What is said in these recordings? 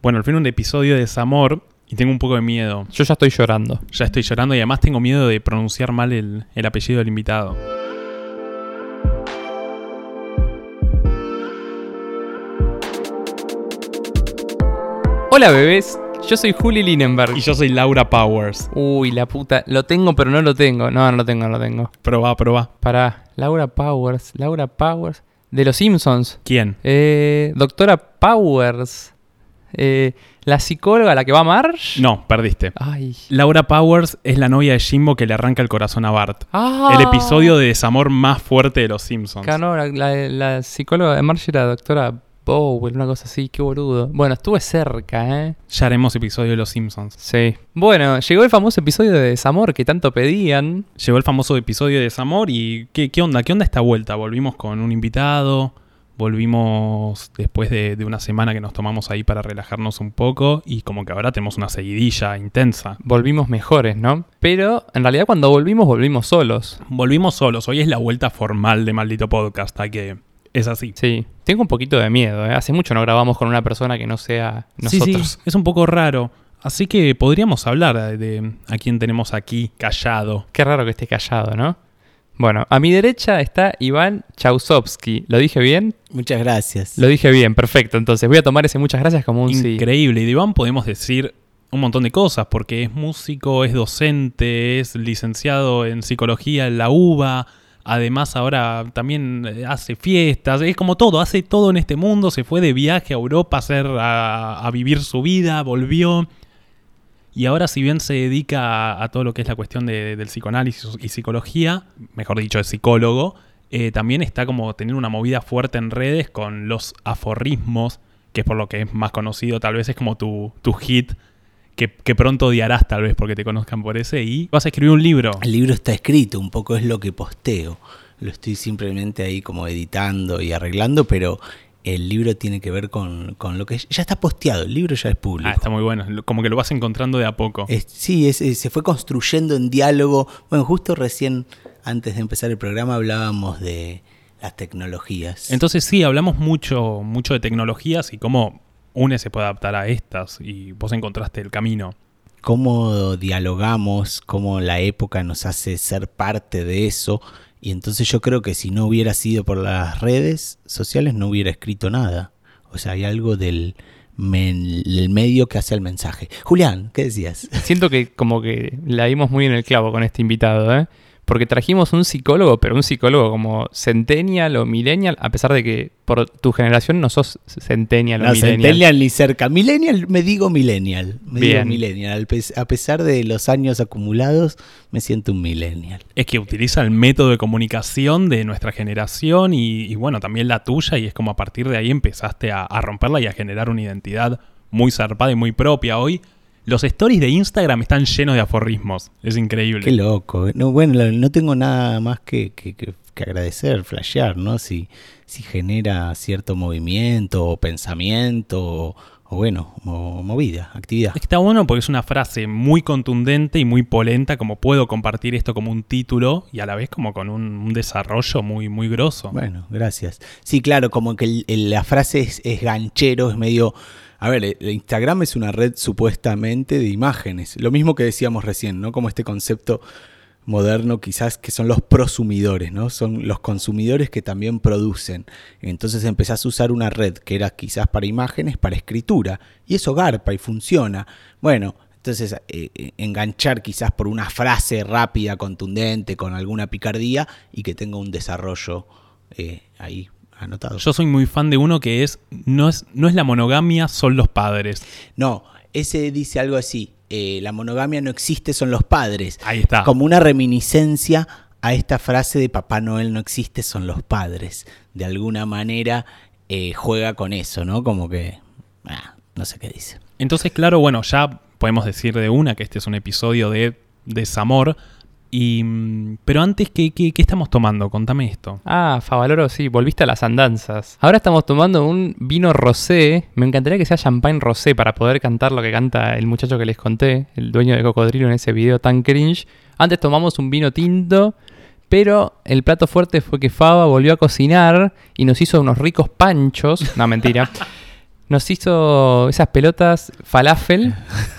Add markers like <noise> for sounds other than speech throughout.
Bueno, al fin un episodio de desamor y tengo un poco de miedo. Yo ya estoy llorando. Ya estoy llorando y además tengo miedo de pronunciar mal el, el apellido del invitado. Hola bebés, yo soy Juli Linenberg. Y yo soy Laura Powers. Uy, la puta, lo tengo pero no lo tengo. No, no lo tengo, no lo tengo. Probá, probá. Pará, Laura Powers, Laura Powers. De los Simpsons. ¿Quién? Eh, doctora Powers. Eh, la psicóloga, la que va a Marsh. No, perdiste. Ay. Laura Powers es la novia de Jimbo que le arranca el corazón a Bart. Ah. El episodio de desamor más fuerte de los Simpsons. Claro, la, la- la psicóloga de Marsh era doctora Bowen, una cosa así, qué boludo. Bueno, estuve cerca, ¿eh? Ya haremos episodio de los Simpsons. Sí. Bueno, llegó el famoso episodio de Desamor que tanto pedían. Llegó el famoso episodio de desamor y ¿qué, qué onda? ¿Qué onda esta vuelta? Volvimos con un invitado, volvimos después de, de una semana que nos tomamos ahí para relajarnos un poco y como que ahora tenemos una seguidilla intensa. volvimos mejores, ¿no? Pero en realidad cuando volvimos, volvimos solos. Volvimos solos, hoy es la vuelta formal de Maldito Podcast, hay que... Es así. Sí, tengo un poquito de miedo, ¿eh? Hace mucho no grabamos con una persona que no sea Sí, nosotros. sí, es un poco raro. Así que podríamos hablar de, de a quién tenemos aquí callado. Qué raro que esté callado, ¿no? Bueno, a mi derecha está Iván Chausovsky. ¿Lo dije bien? Muchas gracias. Lo dije bien, perfecto. Entonces voy a tomar ese muchas gracias como un sí. Increíble. Y de Iván podemos decir un montón de cosas, porque es músico, es docente, es licenciado en psicología en la UBA. Además ahora también eh, hace fiestas, es como todo, hace todo en este mundo, se fue de viaje a Europa a, hacer, a, a vivir su vida, volvió. Y ahora si bien se dedica a, todo lo que es la cuestión de- del psicoanálisis y psicología, mejor dicho, es psicólogo, eh, también está como teniendo una movida fuerte en redes con los aforismos, que es por lo que es más conocido, tal vez es como tu, tu hit, que, que pronto odiarás tal vez porque te conozcan por ese, y vas a escribir un libro. El libro está escrito, un poco es lo que posteo. Lo estoy simplemente ahí como editando y arreglando, pero el libro tiene que ver con, con lo que ya está posteado. El libro ya es público. Ah, está muy bueno, como que lo vas encontrando de a poco. Es- sí, es- es- se fue construyendo en diálogo. Bueno, justo recién, antes de empezar el programa, hablábamos de las tecnologías. Entonces sí, hablamos mucho, mucho de tecnologías y cómo une se puede adaptar a estas, y vos encontraste el camino. cómo dialogamos, cómo la época nos hace ser parte de eso. Y entonces yo creo que si no hubiera sido por las redes sociales no hubiera escrito nada. O sea, hay algo del, men- del medio que hace el mensaje. Julián, ¿qué decías? Siento que como que la dimos muy en el clavo con este invitado, ¿eh? Porque trajimos un psicólogo, pero un psicólogo como centennial o millennial, a pesar de que por tu generación no sos centennial o No, millennial. centennial ni cerca. Millennial, me digo millennial. Me digo millennial. A pesar de los años acumulados, me siento un millennial. Es que utiliza el método de comunicación de nuestra generación y, y bueno, también la tuya, y es como a partir de ahí empezaste a, a romperla y a generar una identidad muy zarpada y muy propia. Hoy los stories de Instagram están llenos de aforismos, es increíble. Qué loco. No, bueno, no tengo nada más que, que- que- que agradecer, flashear, ¿no? Si, si genera cierto movimiento o pensamiento o, o bueno, mo- movida, actividad. Está bueno porque es una frase muy contundente y muy polenta, como puedo compartir esto como un título y a la vez como con un, un desarrollo muy, muy grosso. Bueno, gracias. Sí, claro, como que el- el- la frase es, es ganchero, es medio... A ver, el Instagram es una red supuestamente de imágenes. Lo mismo que decíamos recién, ¿no? Como este concepto moderno quizás que son los prosumidores, ¿no? Son los consumidores que también producen. Entonces empezás a usar una red que era quizás para imágenes, para escritura, y eso garpa y funciona. Bueno, entonces eh, eh, enganchar quizás por una frase rápida, contundente, con alguna picardía y que tenga un desarrollo eh, ahí anotado. Yo soy muy fan de uno que es no, es, no es la monogamia, son los padres. No, ese dice algo así, eh, la monogamia no existe, son los padres. Ahí está. Como una reminiscencia a esta frase de Papá Noel no existe, son los padres. De alguna manera eh, juega con eso, ¿no? Como que... ah, no sé qué dice. Entonces, claro, bueno, ya podemos decir de una que este es un episodio de desamor. Y, mm, pero antes, ¿qué, qué, qué estamos tomando? Contame esto. Ah, Favaloro, sí, volviste a las andanzas. Ahora estamos tomando un vino rosé. Me encantaría que sea champagne rosé para poder cantar lo que canta el muchacho que les conté, el dueño de Cocodrilo en ese video tan cringe. Antes tomamos un vino tinto, pero el plato fuerte fue que Fava volvió a cocinar y nos hizo unos ricos panchos. No, mentira. <laughs> Nos hizo esas pelotas falafel. <laughs>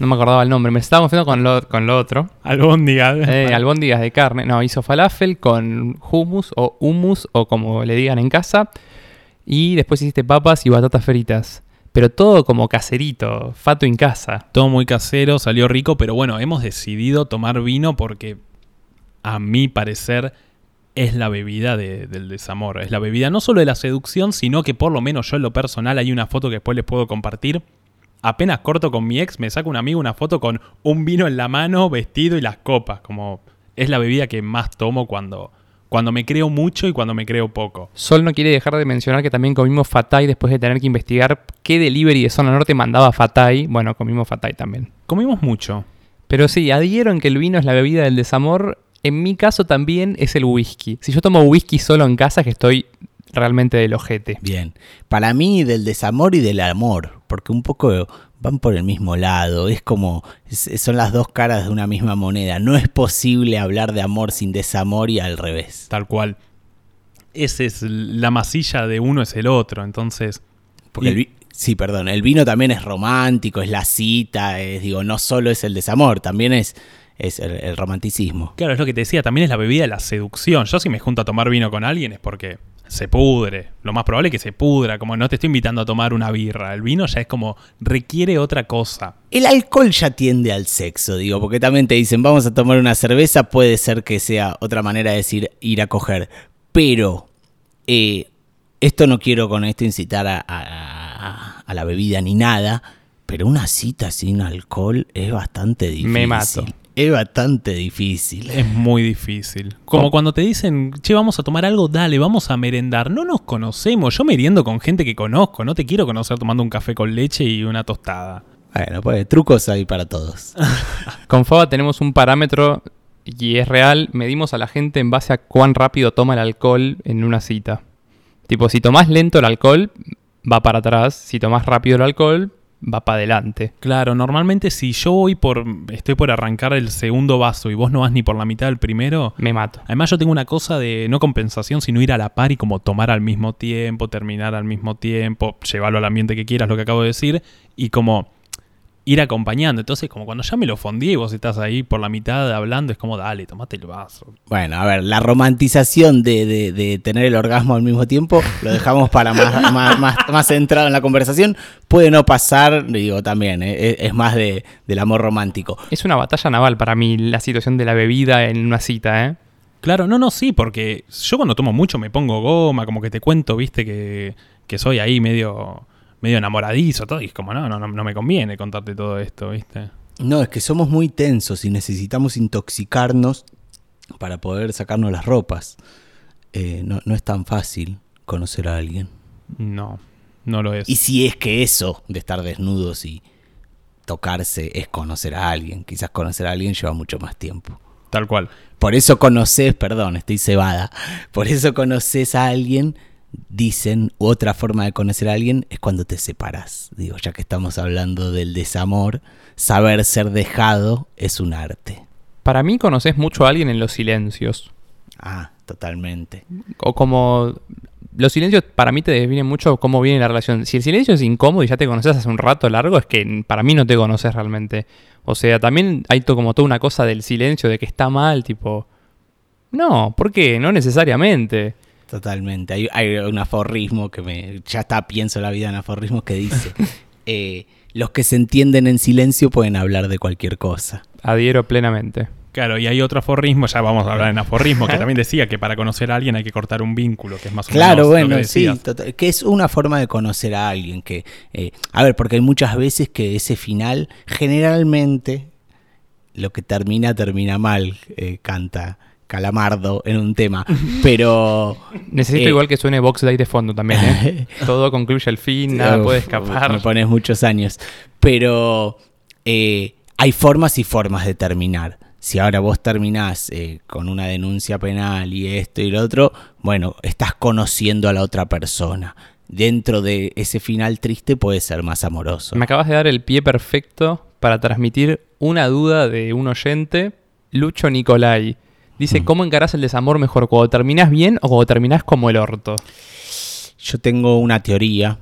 No me acordaba el nombre, me estaba confundiendo con lo, con lo otro. Albóndiga. Eh, albóndigas de carne. No, hizo falafel con hummus o hummus o como le digan en casa. Y después hiciste papas y batatas fritas. Pero todo como caserito, fato en casa. Todo muy casero, salió rico, pero bueno, hemos decidido tomar vino porque a mi parecer es la bebida de- del desamor. Es la bebida no solo de la seducción, sino que por lo menos yo en lo personal hay una foto que después les puedo compartir. Apenas corto con mi ex, me saca un amigo una foto con un vino en la mano, vestido y las copas. Como es la bebida que más tomo cuando, cuando me creo mucho y cuando me creo poco. Sol no quiere dejar de mencionar que también comimos fatay después de tener que investigar qué delivery de zona norte mandaba fatay. Bueno, comimos fatay también. Comimos mucho. Pero sí, adhiero en que el vino es la bebida del desamor. En mi caso también es el whisky. Si yo tomo whisky solo en casa, que estoy realmente del ojete. Bien. Para mí, del desamor y del amor, porque un poco van por el mismo lado. Es como. es- son las dos caras de una misma moneda. No es posible hablar de amor sin desamor y al revés. Tal cual. Ese es la masilla de uno es el otro. Entonces, Porque Y- el vi- Sí, perdón. El vino también es romántico, es la cita, es, digo, no solo es el desamor, también es, es el, el romanticismo. Claro, es lo que te decía, también es la bebida de la seducción. Yo si me junto a tomar vino con alguien es porque se pudre. Lo más probable es que se pudra, como no te estoy invitando a tomar una birra. El vino ya es como requiere otra cosa. El alcohol ya tiende al sexo, digo, porque también te dicen, vamos a tomar una cerveza, puede ser que sea otra manera de decir ir a coger. Pero, eh, esto no quiero con esto incitar a, a- a la bebida ni nada, pero una cita sin alcohol es bastante difícil. Me mato. Es bastante difícil. Es muy difícil. Como cuando te dicen, che, vamos a tomar algo, dale, vamos a merendar. No nos conocemos. Yo meriendo con gente que conozco. No te quiero conocer tomando un café con leche y una tostada. Bueno, pues trucos hay para todos. <laughs> Con Faba tenemos un parámetro y es real. Medimos a la gente en base a cuán rápido toma el alcohol en una cita. Tipo, si tomás lento el alcohol, va para atrás. Si tomás rápido el alcohol, va para adelante. Claro, normalmente si yo voy por. estoy por arrancar el segundo vaso y vos no vas ni por la mitad del primero. Me mato. Además yo tengo una cosa de no compensación, sino ir a la par y como tomar al mismo tiempo, terminar al mismo tiempo, llevarlo al ambiente que quieras, lo que acabo de decir, y como ir acompañando. Entonces como cuando ya me lo fondí y vos estás ahí por la mitad hablando, es como dale, tomate el vaso. Bueno, a ver, la romantización de, de- de tener el orgasmo al mismo tiempo lo dejamos para más, <laughs> más, más, más centrado en la conversación. Puede no pasar, digo también, eh, es, es más de, del amor romántico. Es una batalla naval para mí la situación de la bebida en una cita, ¿eh? Claro, no, no, sí, porque yo cuando tomo mucho me pongo goma, como que te cuento, viste, que, que soy ahí medio, medio enamoradizo, todo, y es como, no, no, no, me conviene contarte todo esto, viste. No, es que somos muy tensos y necesitamos intoxicarnos para poder sacarnos las ropas. Eh, no, no es tan fácil conocer a alguien. No, no lo es. Y si es que eso de estar desnudos y tocarse es conocer a alguien, quizás conocer a alguien lleva mucho más tiempo. Tal cual. Por eso conoces, perdón, estoy cebada. Por eso conoces a alguien, dicen, u otra forma de conocer a alguien es cuando te separas. Digo, ya que estamos hablando del desamor, saber ser dejado es un arte. Para mí conoces mucho a alguien en los silencios. Ah, totalmente. O como... Los silencios para mí te definen mucho cómo viene la relación. Si el silencio es incómodo y ya te conoces hace un rato largo, es que para mí no te conoces realmente. O sea, también hay como toda una cosa del silencio, de que está mal, tipo... No, ¿por qué? No necesariamente. Totalmente. Hay, hay un aforrismo que me. Ya está, pienso la vida en aforrismos que dice: <laughs> eh, Los que se entienden en silencio pueden hablar de cualquier cosa. Adhiero plenamente. Claro, y hay otro aforrismo, ya vamos a hablar en aforrismo, que <laughs> también decía que para conocer a alguien hay que cortar un vínculo, que es más o Claro, menos lo bueno, que sí, total- que es una forma de conocer a alguien que, eh, a ver, porque hay muchas veces que ese final, generalmente, lo que termina, termina mal, eh, canta Calamardo en un tema, pero... <laughs> Necesito Eh, igual que suene Box Day de fondo también, ¿eh? <laughs> Todo concluye al fin, nada Uf, puede Me escapar. pones muchos años. Pero eh, hay formas y formas de terminar. Si ahora vos terminás con una denuncia penal y esto y lo otro, bueno, estás conociendo a la otra persona. Dentro de ese final triste puede ser más amoroso. Me acabas de dar el pie perfecto para transmitir una duda de un oyente, Lucho Nicolai. Dice, Mm. ¿cómo encarás el desamor mejor? ¿Cuando terminás bien o cuando terminás como el orto? Yo tengo una teoría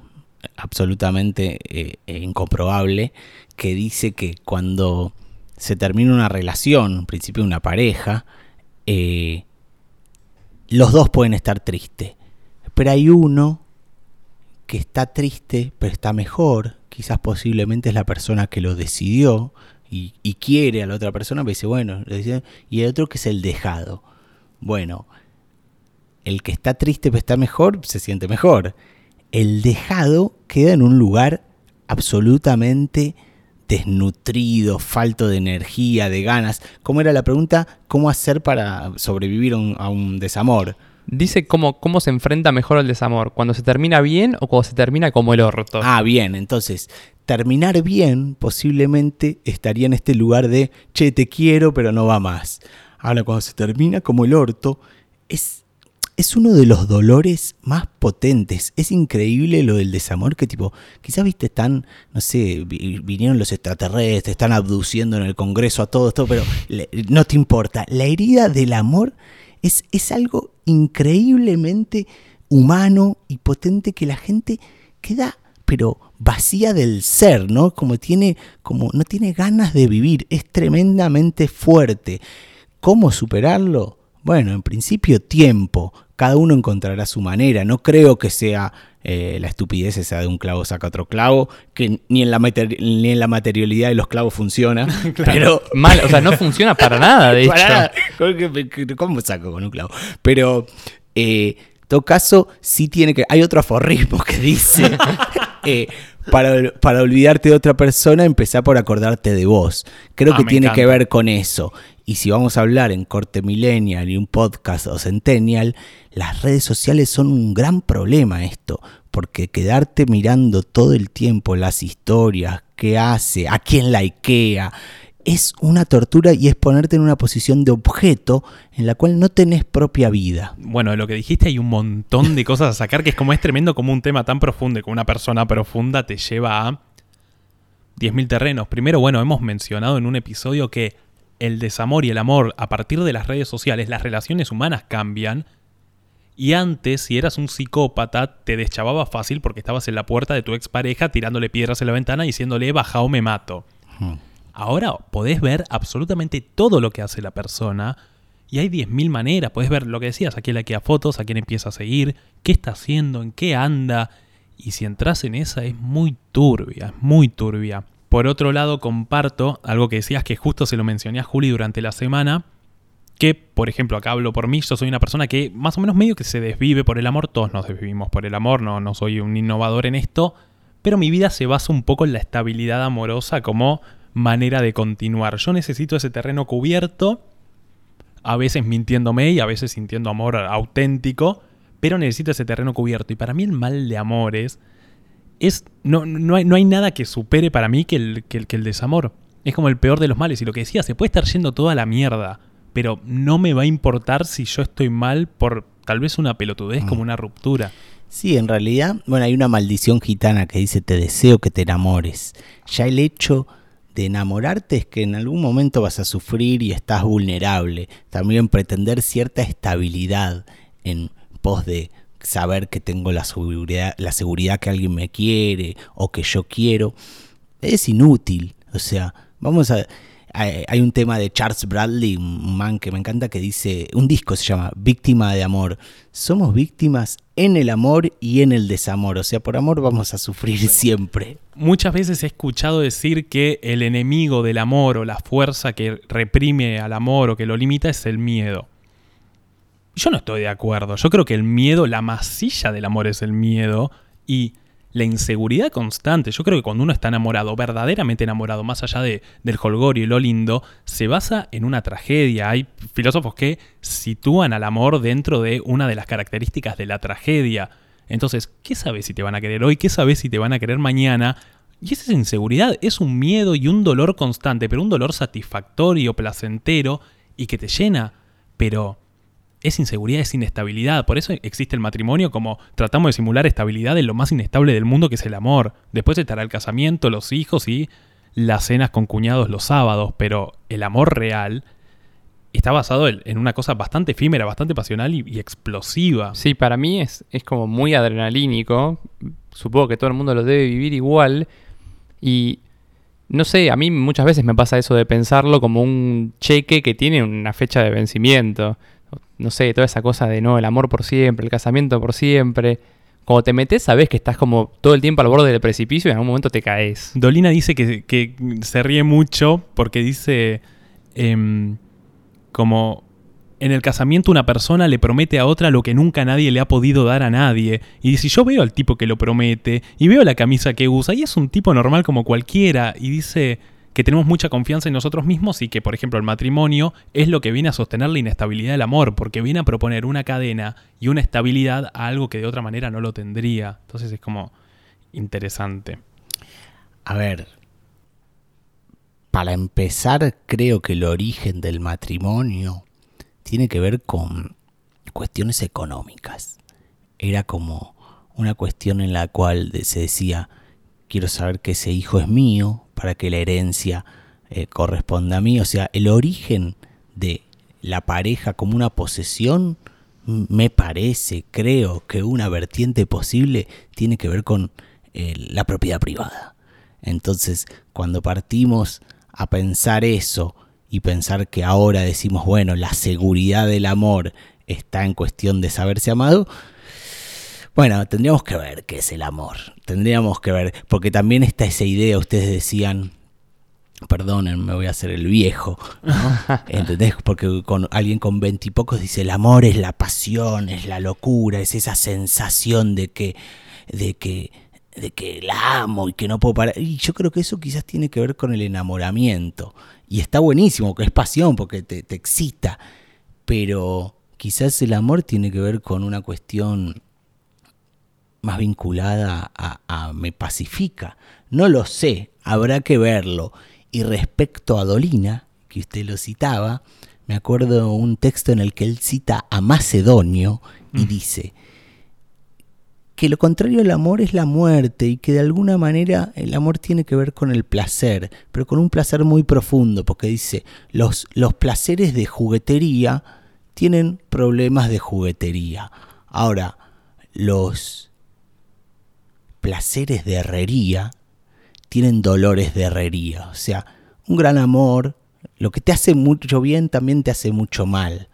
absolutamente eh, eh, incomprobable que dice que cuando se termina una relación, en principio una pareja, eh, los dos pueden estar tristes. Pero hay uno que está triste, pero está mejor. Quizás posiblemente es la persona que lo decidió y, y quiere a la otra persona, pero dice, bueno, y el otro que es el dejado. Bueno, el que está triste pero está mejor, se siente mejor. El dejado queda en un lugar absolutamente desnutrido, falto de energía, de ganas. ¿Cómo era la pregunta? ¿Cómo hacer para sobrevivir a un, desamor? Dice cómo, cómo se enfrenta mejor al desamor, cuando se termina bien o cuando se termina como el orto. Ah, bien, entonces, terminar bien posiblemente estaría en este lugar de, che, te quiero, pero no va más. Ahora, cuando se termina como el orto, es es uno de los dolores más potentes. Es increíble lo del desamor que tipo, quizás viste, están, no sé, vinieron los extraterrestres, están abduciendo en el Congreso a todo esto, pero no te importa. La herida del amor es, es algo increíblemente humano y potente que la gente queda pero vacía del ser, ¿no? Como tiene como no tiene ganas de vivir, es tremendamente fuerte. ¿Cómo superarlo? Bueno, en principio tiempo, cada uno encontrará su manera. No creo que sea eh, la estupidez esa de un clavo saca otro clavo, que ni en la, ni en la materialidad de los clavos funciona. <laughs> Pero mal, o sea, no funciona para <laughs> nada, de hecho. ¿Cómo saco con un clavo? Pero eh, en todo caso, sí tiene que. Hay otro aforismo que dice. <laughs> Eh, para, para, olvidarte de otra persona, empezá por acordarte de vos. Creo ah, que tiene que ver con eso. Y si vamos a hablar en corte millennial y un podcast o centennial, las redes sociales son un gran problema esto, porque quedarte mirando todo el tiempo las historias, qué hace, a quién la ikea, es una tortura y es ponerte en una posición de objeto en la cual no tenés propia vida. Bueno, de lo que dijiste hay un montón de <laughs> cosas a sacar que es como es tremendo como un tema tan profundo y como una persona profunda te lleva a 10.000 terrenos. Primero, bueno, hemos mencionado en un episodio que el desamor y el amor a partir de las redes sociales, las relaciones humanas cambian. Y antes, si eras un psicópata, te deschavaba fácil porque estabas en la puerta de tu expareja tirándole piedras en la ventana y diciéndole baja o me mato. Ahora podés ver absolutamente todo lo que hace la persona y hay 10.000 maneras. Podés ver lo que decías, a quién le queda fotos, a quién empieza a seguir, qué está haciendo, en qué anda. Y si entras en esa es muy turbia, es muy turbia. Por otro lado, comparto algo que decías que justo se lo mencioné a Juli durante la semana, que, por ejemplo, acá hablo por mí, yo soy una persona que más o menos medio que se desvive por el amor, todos nos desvivimos por el amor, no, no soy un innovador en esto, pero mi vida se basa un poco en la estabilidad amorosa como manera de continuar. Yo necesito ese terreno cubierto, a veces mintiéndome y a veces sintiendo amor auténtico, pero necesito ese terreno cubierto. Y para mí el mal de amores es, no, no, hay, no hay nada que supere para mí que el, que, el, desamor. Es como el peor de los males. Y lo que decía, se puede estar yendo toda la mierda, pero no me va a importar si yo estoy mal por tal vez una pelotudez como mm. una ruptura. Sí, en realidad, bueno, hay una maldición gitana que dice te deseo que te enamores. Ya el hecho de enamorarte es que en algún momento vas a sufrir y estás vulnerable. También pretender cierta estabilidad en pos de saber que tengo la seguridad, la seguridad que alguien me quiere o que yo quiero, es inútil. O sea, vamos a... Hay un tema de Charles Bradley, un man que me encanta, que dice, un disco se llama Víctima de Amor. Somos víctimas en el amor y en el desamor. O sea, por amor vamos a sufrir siempre. Muchas veces he escuchado decir que el enemigo del amor o la fuerza que reprime al amor o que lo limita es el miedo. Yo no estoy de acuerdo. Yo creo que el miedo, la masilla del amor es el miedo y la inseguridad constante. Yo creo que cuando uno está enamorado, verdaderamente enamorado, más allá de, del holgorio y lo lindo, se basa en una tragedia. Hay filósofos que sitúan al amor dentro de una de las características de la tragedia. Entonces, ¿qué sabes si te van a querer hoy? ¿Qué sabes si te van a querer mañana? Y esa es inseguridad, es un miedo y un dolor constante, pero un dolor satisfactorio, placentero y que te llena. Pero es inseguridad, es inestabilidad. Por eso existe el matrimonio como tratamos de simular estabilidad en lo más inestable del mundo que es el amor. Después estará el casamiento, los hijos y las cenas con cuñados los sábados. Pero el amor real está basado en, una cosa bastante efímera, bastante pasional y, y explosiva. Sí, para mí es, es como muy adrenalínico. Supongo que todo el mundo lo debe vivir igual. Y no sé, a mí muchas veces me pasa eso de pensarlo como un cheque que tiene una fecha de vencimiento. No sé, toda esa cosa de no, el amor por siempre, el casamiento por siempre. Cuando te metes, sabes que estás como todo el tiempo al borde del precipicio y en algún momento te caes. Dolina dice que, se ríe mucho porque dice em, como en el casamiento una persona le promete a otra lo que nunca nadie le ha podido dar a nadie. Y dice, yo veo al tipo que lo promete y veo la camisa que usa y es un tipo normal como cualquiera. Y dice que tenemos mucha confianza en nosotros mismos y que, por ejemplo, el matrimonio es lo que viene a sostener la inestabilidad del amor, porque viene a proponer una cadena y una estabilidad a algo que de otra manera no lo tendría. Entonces es como interesante. A ver, para empezar, creo que el origen del matrimonio tiene que ver con cuestiones económicas. Era como una cuestión en la cual se decía, quiero saber que ese hijo es mío para que la herencia eh, corresponda a mí. O sea, el origen de la pareja como una posesión, me parece, creo que una vertiente posible tiene que ver con eh, la propiedad privada. Entonces, cuando partimos a pensar eso y pensar que ahora decimos, bueno, la seguridad del amor está en cuestión de saberse amado, bueno, tendríamos que ver qué es el amor. Tendríamos que ver, porque también está esa idea, ustedes decían, perdonen, me voy a hacer el viejo, ¿no? <laughs> ¿entendés? Porque con alguien con veintipocos dice, el amor es la pasión, es la locura, es esa sensación de que, de que, de que la amo y que no puedo parar. Y yo creo que eso quizás tiene que ver con el enamoramiento. Y está buenísimo, que es pasión, porque te, te excita. Pero quizás el amor tiene que ver con una cuestión más vinculada a, a, me pacifica. No lo sé, habrá que verlo. Y respecto a Dolina, que usted lo citaba, me acuerdo un texto en el que él cita a Macedonio y mm. dice que lo contrario al amor es la muerte y que de alguna manera el amor tiene que ver con el placer, pero con un placer muy profundo, porque dice, los, los placeres de juguetería tienen problemas de juguetería. Ahora, los placeres de herrería tienen dolores de herrería. O sea, un gran amor, lo que te hace mucho bien también te hace mucho mal.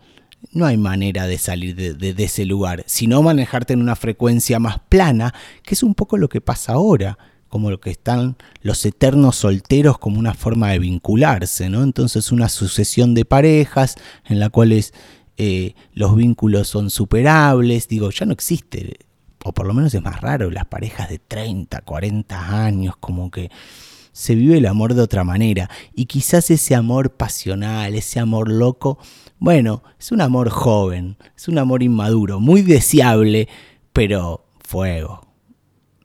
No hay manera de salir de, ese lugar, sino manejarte en una frecuencia más plana, que es un poco lo que pasa ahora, como lo que están los eternos solteros como una forma de vincularse, ¿no? Entonces una sucesión de parejas en la cuales eh, los vínculos son superables, digo, ya no existe o por lo menos es más raro, las parejas de 30, 40 años, como que se vive el amor de otra manera. Y quizás ese amor pasional, ese amor loco, bueno, es un amor joven, es un amor inmaduro, muy deseable, pero fuego.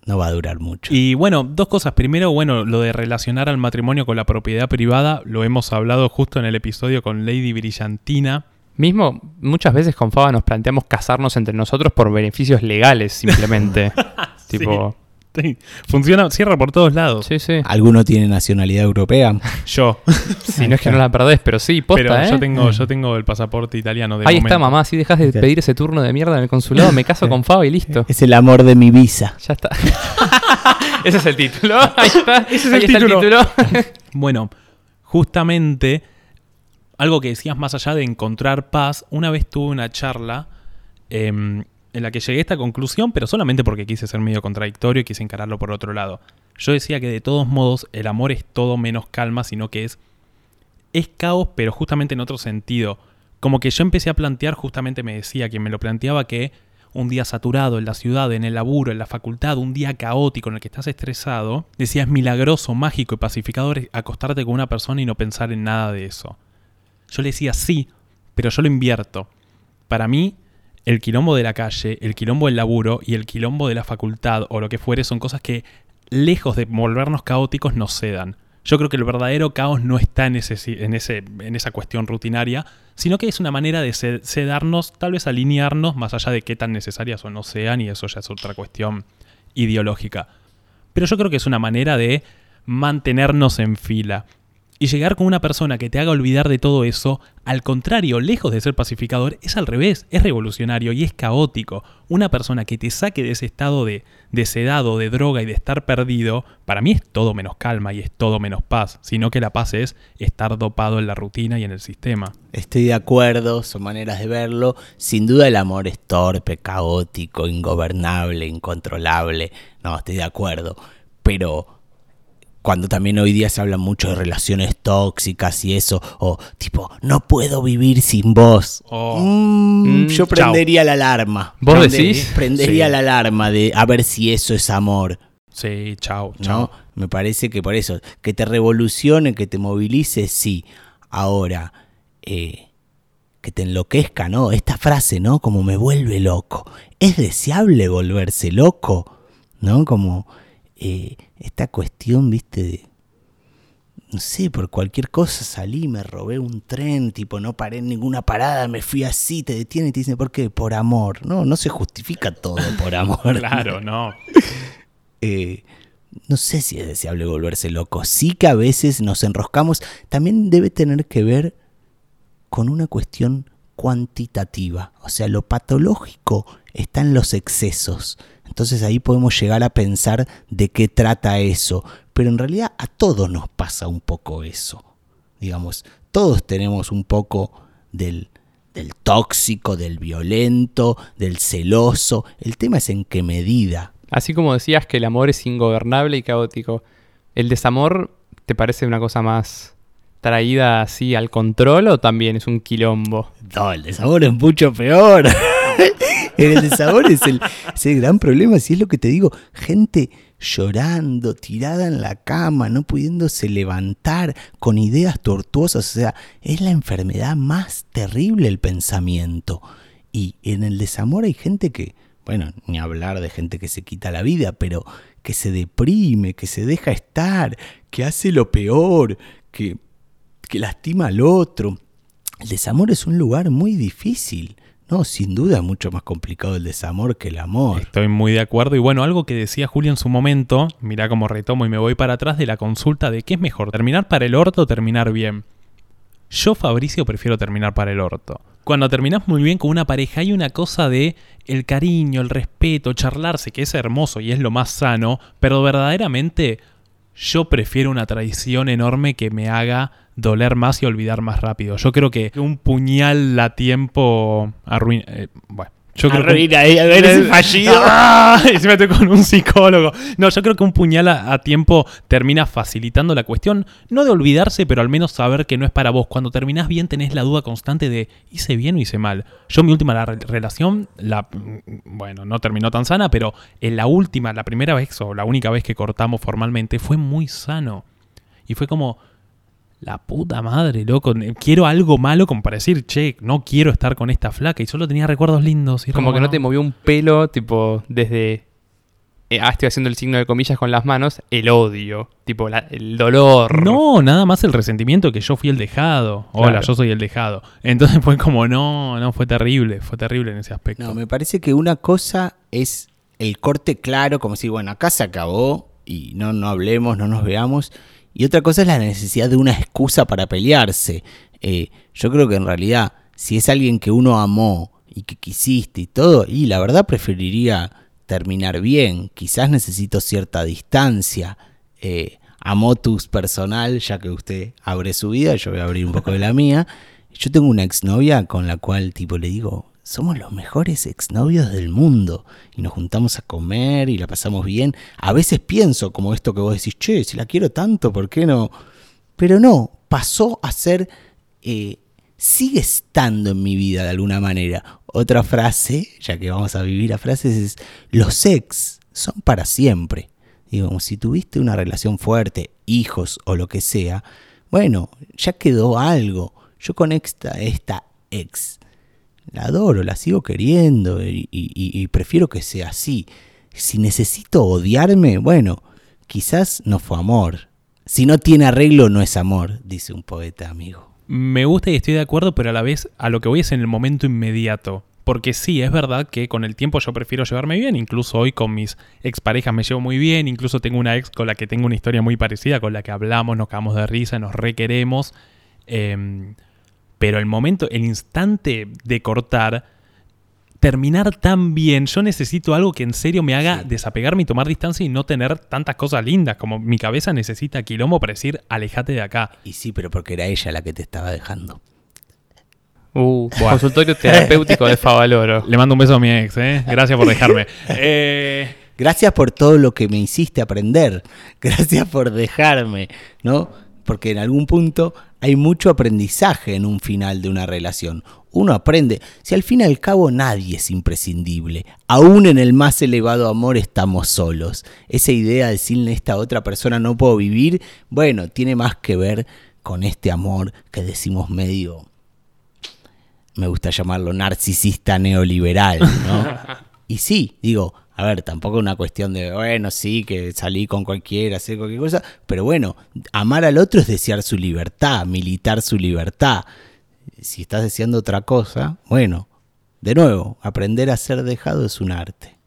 No va a durar mucho. Y bueno, dos cosas. Primero, bueno, lo de relacionar al matrimonio con la propiedad privada, lo hemos hablado justo en el episodio con Lady Brillantina Mismo, muchas veces con Faba nos planteamos casarnos entre nosotros por beneficios legales, simplemente. <laughs> tipo. Sí. Funciona, cierra por todos lados. Sí, sí. ¿Alguno tiene nacionalidad europea? <laughs> Yo. si no es que no la perdés, pero sí, posta, pero ¿eh? yo tengo, yo tengo el pasaporte italiano de Ahí momento. está, mamá. Si dejas de pedir ese turno de mierda en el consulado, me caso <laughs> con Faba y listo. Es el amor de mi visa. Ya está. ese es el título. Ahí está. Ese es Ahí el está título. el título. Bueno, justamente algo que decías más allá de encontrar paz, una vez tuve una charla eh, en la que llegué a esta conclusión, pero solamente porque quise ser medio contradictorio y quise encararlo por otro lado. Yo decía que de todos modos el amor es todo menos calma, sino que es es caos, pero justamente en otro sentido. Como que yo empecé a plantear, justamente me decía quien me lo planteaba que un día saturado en la ciudad, en el laburo, en la facultad, un día caótico en el que estás estresado, decía es milagroso, mágico y pacificador acostarte con una persona y no pensar en nada de eso. Yo le decía sí, pero yo lo invierto. Para mí, el quilombo de la calle, el quilombo del laburo y el quilombo de la facultad o lo que fuere son cosas que, lejos de volvernos caóticos, nos sedan. Yo creo que el verdadero caos no está en, ese, en, ese, en esa cuestión rutinaria, sino que es una manera de sedarnos, tal vez alinearnos, más allá de qué tan necesarias o no sean, y eso ya es otra cuestión ideológica. Pero yo creo que es una manera de mantenernos en fila. Y llegar con una persona que te haga olvidar de todo eso, al contrario, lejos de ser pacificador, es al revés, es revolucionario y es caótico. Una persona que te saque de ese estado de, de sedado, de droga y de estar perdido, para mí es todo menos calma y es todo menos paz, sino que la paz es estar dopado en la rutina y en el sistema. Estoy de acuerdo, son maneras de verlo. Sin duda el amor es torpe, caótico, ingobernable, incontrolable. No, estoy de acuerdo. Pero cuando también hoy día se habla mucho de relaciones tóxicas y eso, o tipo, no puedo vivir sin vos. Oh. Mm, Mm, yo prendería la alarma. ¿Vos decís? Prendería Sí. la alarma de a ver si eso es amor. Sí, chao, ¿no? chao. Me parece que por eso, que te revolucione, que te movilice, sí. Ahora, eh, que te enloquezca, ¿no? Esta frase, ¿no? Como me vuelve loco. ¿Es deseable volverse loco? ¿No? Como eh, esta cuestión, viste, de... No sé, por cualquier cosa salí, me robé un tren, tipo, no paré en ninguna parada, me fui así, te detienen y te dicen, ¿por qué? Por amor. No, no se justifica todo por amor. <laughs> Claro, no. <laughs> eh, no sé si es deseable volverse loco. Sí que a veces nos enroscamos. También debe tener que ver con una cuestión cuantitativa. O sea, lo patológico está en los excesos. Entonces ahí podemos llegar a pensar de qué trata eso. Pero en realidad a todos nos pasa un poco eso. Digamos, todos tenemos un poco del, del tóxico, del violento, del celoso. El tema es en qué medida. Así como decías que el amor es ingobernable y caótico, ¿el desamor te parece una cosa más traída así al control o también es un quilombo? No, el desamor es mucho peor. <laughs> <laughs> el desamor es el, es el gran problema, si es lo que te digo, gente llorando, tirada en la cama, no pudiéndose levantar, con ideas tortuosas, o sea, es la enfermedad más terrible el pensamiento. Y en el desamor hay gente que, bueno, ni hablar de gente que se quita la vida, pero que se deprime, que se deja estar, que hace lo peor, que, que lastima al otro. El desamor es un lugar muy difícil. No, sin duda mucho más complicado el desamor que el amor. Estoy muy de acuerdo. Y bueno, algo que decía Julio en su momento, mirá cómo retomo y me voy para atrás de la consulta de qué es mejor, terminar para el orto o terminar bien. Yo, Fabricio, prefiero terminar para el orto. Cuando terminás muy bien con una pareja hay una cosa de el cariño, el respeto, charlarse, que es hermoso y es lo más sano, pero verdaderamente yo prefiero una traición enorme que me haga doler más y olvidar más rápido. Yo creo que un puñal a tiempo arruina... eh, bueno. Yo creo que- Arruina, eh, a ver, ese fallido. <laughs> ¡Ah! Y se mete con un psicólogo. No, yo creo que un puñal a, a tiempo termina facilitando la cuestión. No de olvidarse, pero al menos saber que no es para vos. Cuando terminás bien tenés la duda constante de hice bien o hice mal. Yo mi última la- relación, la, bueno, no terminó tan sana, pero en la última, la primera vez o la única vez que cortamos formalmente fue muy sano. Y fue como, la puta madre, loco. Quiero algo malo como para decir, che, no quiero estar con esta flaca. Y solo tenía recuerdos lindos. Y Como que no te movió un pelo, tipo, desde... eh, ah, estoy haciendo el signo de comillas con las manos, el odio, tipo, la- el dolor. No, nada más el resentimiento que yo fui el dejado. Hola, Claro. yo soy el dejado. Entonces fue como, no, no, fue terrible, fue terrible en ese aspecto. No, me parece que una cosa es el corte claro, como si, bueno, acá se acabó y no, no hablemos, no nos veamos. Y otra cosa es la necesidad de una excusa para pelearse. Eh, yo creo que en realidad, si es alguien que uno amó y que quisiste y todo, y la verdad preferiría terminar bien. Quizás necesito cierta distancia. Eh, a motus personal, ya que usted abre su vida, yo voy a abrir un poco de la mía. Yo tengo una exnovia con la cual tipo le digo, somos los mejores exnovios del mundo y nos juntamos a comer y la pasamos bien. A veces pienso como esto que vos decís, che, si la quiero tanto, ¿por qué no? Pero no, pasó a ser, eh, sigue estando en mi vida de alguna manera. Otra frase, ya que vamos a vivir a frases, es, los ex son para siempre. Digo, si tuviste una relación fuerte, hijos o lo que sea, bueno, ya quedó algo. Yo con esta, esta ex la adoro, la sigo queriendo y, y- prefiero que sea así. Si necesito odiarme, bueno, quizás no fue amor. Si no tiene arreglo, no es amor, dice un poeta amigo. Me gusta y estoy de acuerdo, pero a la vez a lo que voy es en el momento inmediato. Porque sí, es verdad que con el tiempo yo prefiero llevarme bien, incluso hoy con mis exparejas me llevo muy bien, incluso tengo una ex con la que tengo una historia muy parecida, con la que hablamos, nos cagamos de risa, nos requeremos. Em, pero el momento, el instante de cortar, terminar tan bien, yo necesito algo que en serio me haga desapegarme y tomar distancia y no tener tantas cosas lindas, como mi cabeza necesita quilombo para decir, alejate de acá. Y sí, pero porque era ella la que te estaba dejando. Uh, consultorio terapéutico de Favaloro. <laughs> Le mando un beso a mi ex, ¿eh? Gracias por dejarme. <laughs> Eh, Gracias por todo lo que me hiciste aprender. Gracias por dejarme, ¿no? Porque en algún punto hay mucho aprendizaje en un final de una relación. Uno aprende, si al fin y al cabo nadie es imprescindible, aún en el más elevado amor estamos solos. Esa idea de sin esta otra persona no puedo vivir, bueno, tiene más que ver con este amor que decimos medio, me gusta llamarlo narcisista neoliberal, ¿no? <laughs> y sí, digo, a ver, tampoco es una cuestión de, bueno, sí, que salí con cualquiera, hacer cualquier cosa, pero bueno, amar al otro es desear su libertad, militar su libertad. Si estás deseando otra cosa, bueno, de nuevo, aprender a ser dejado es un arte.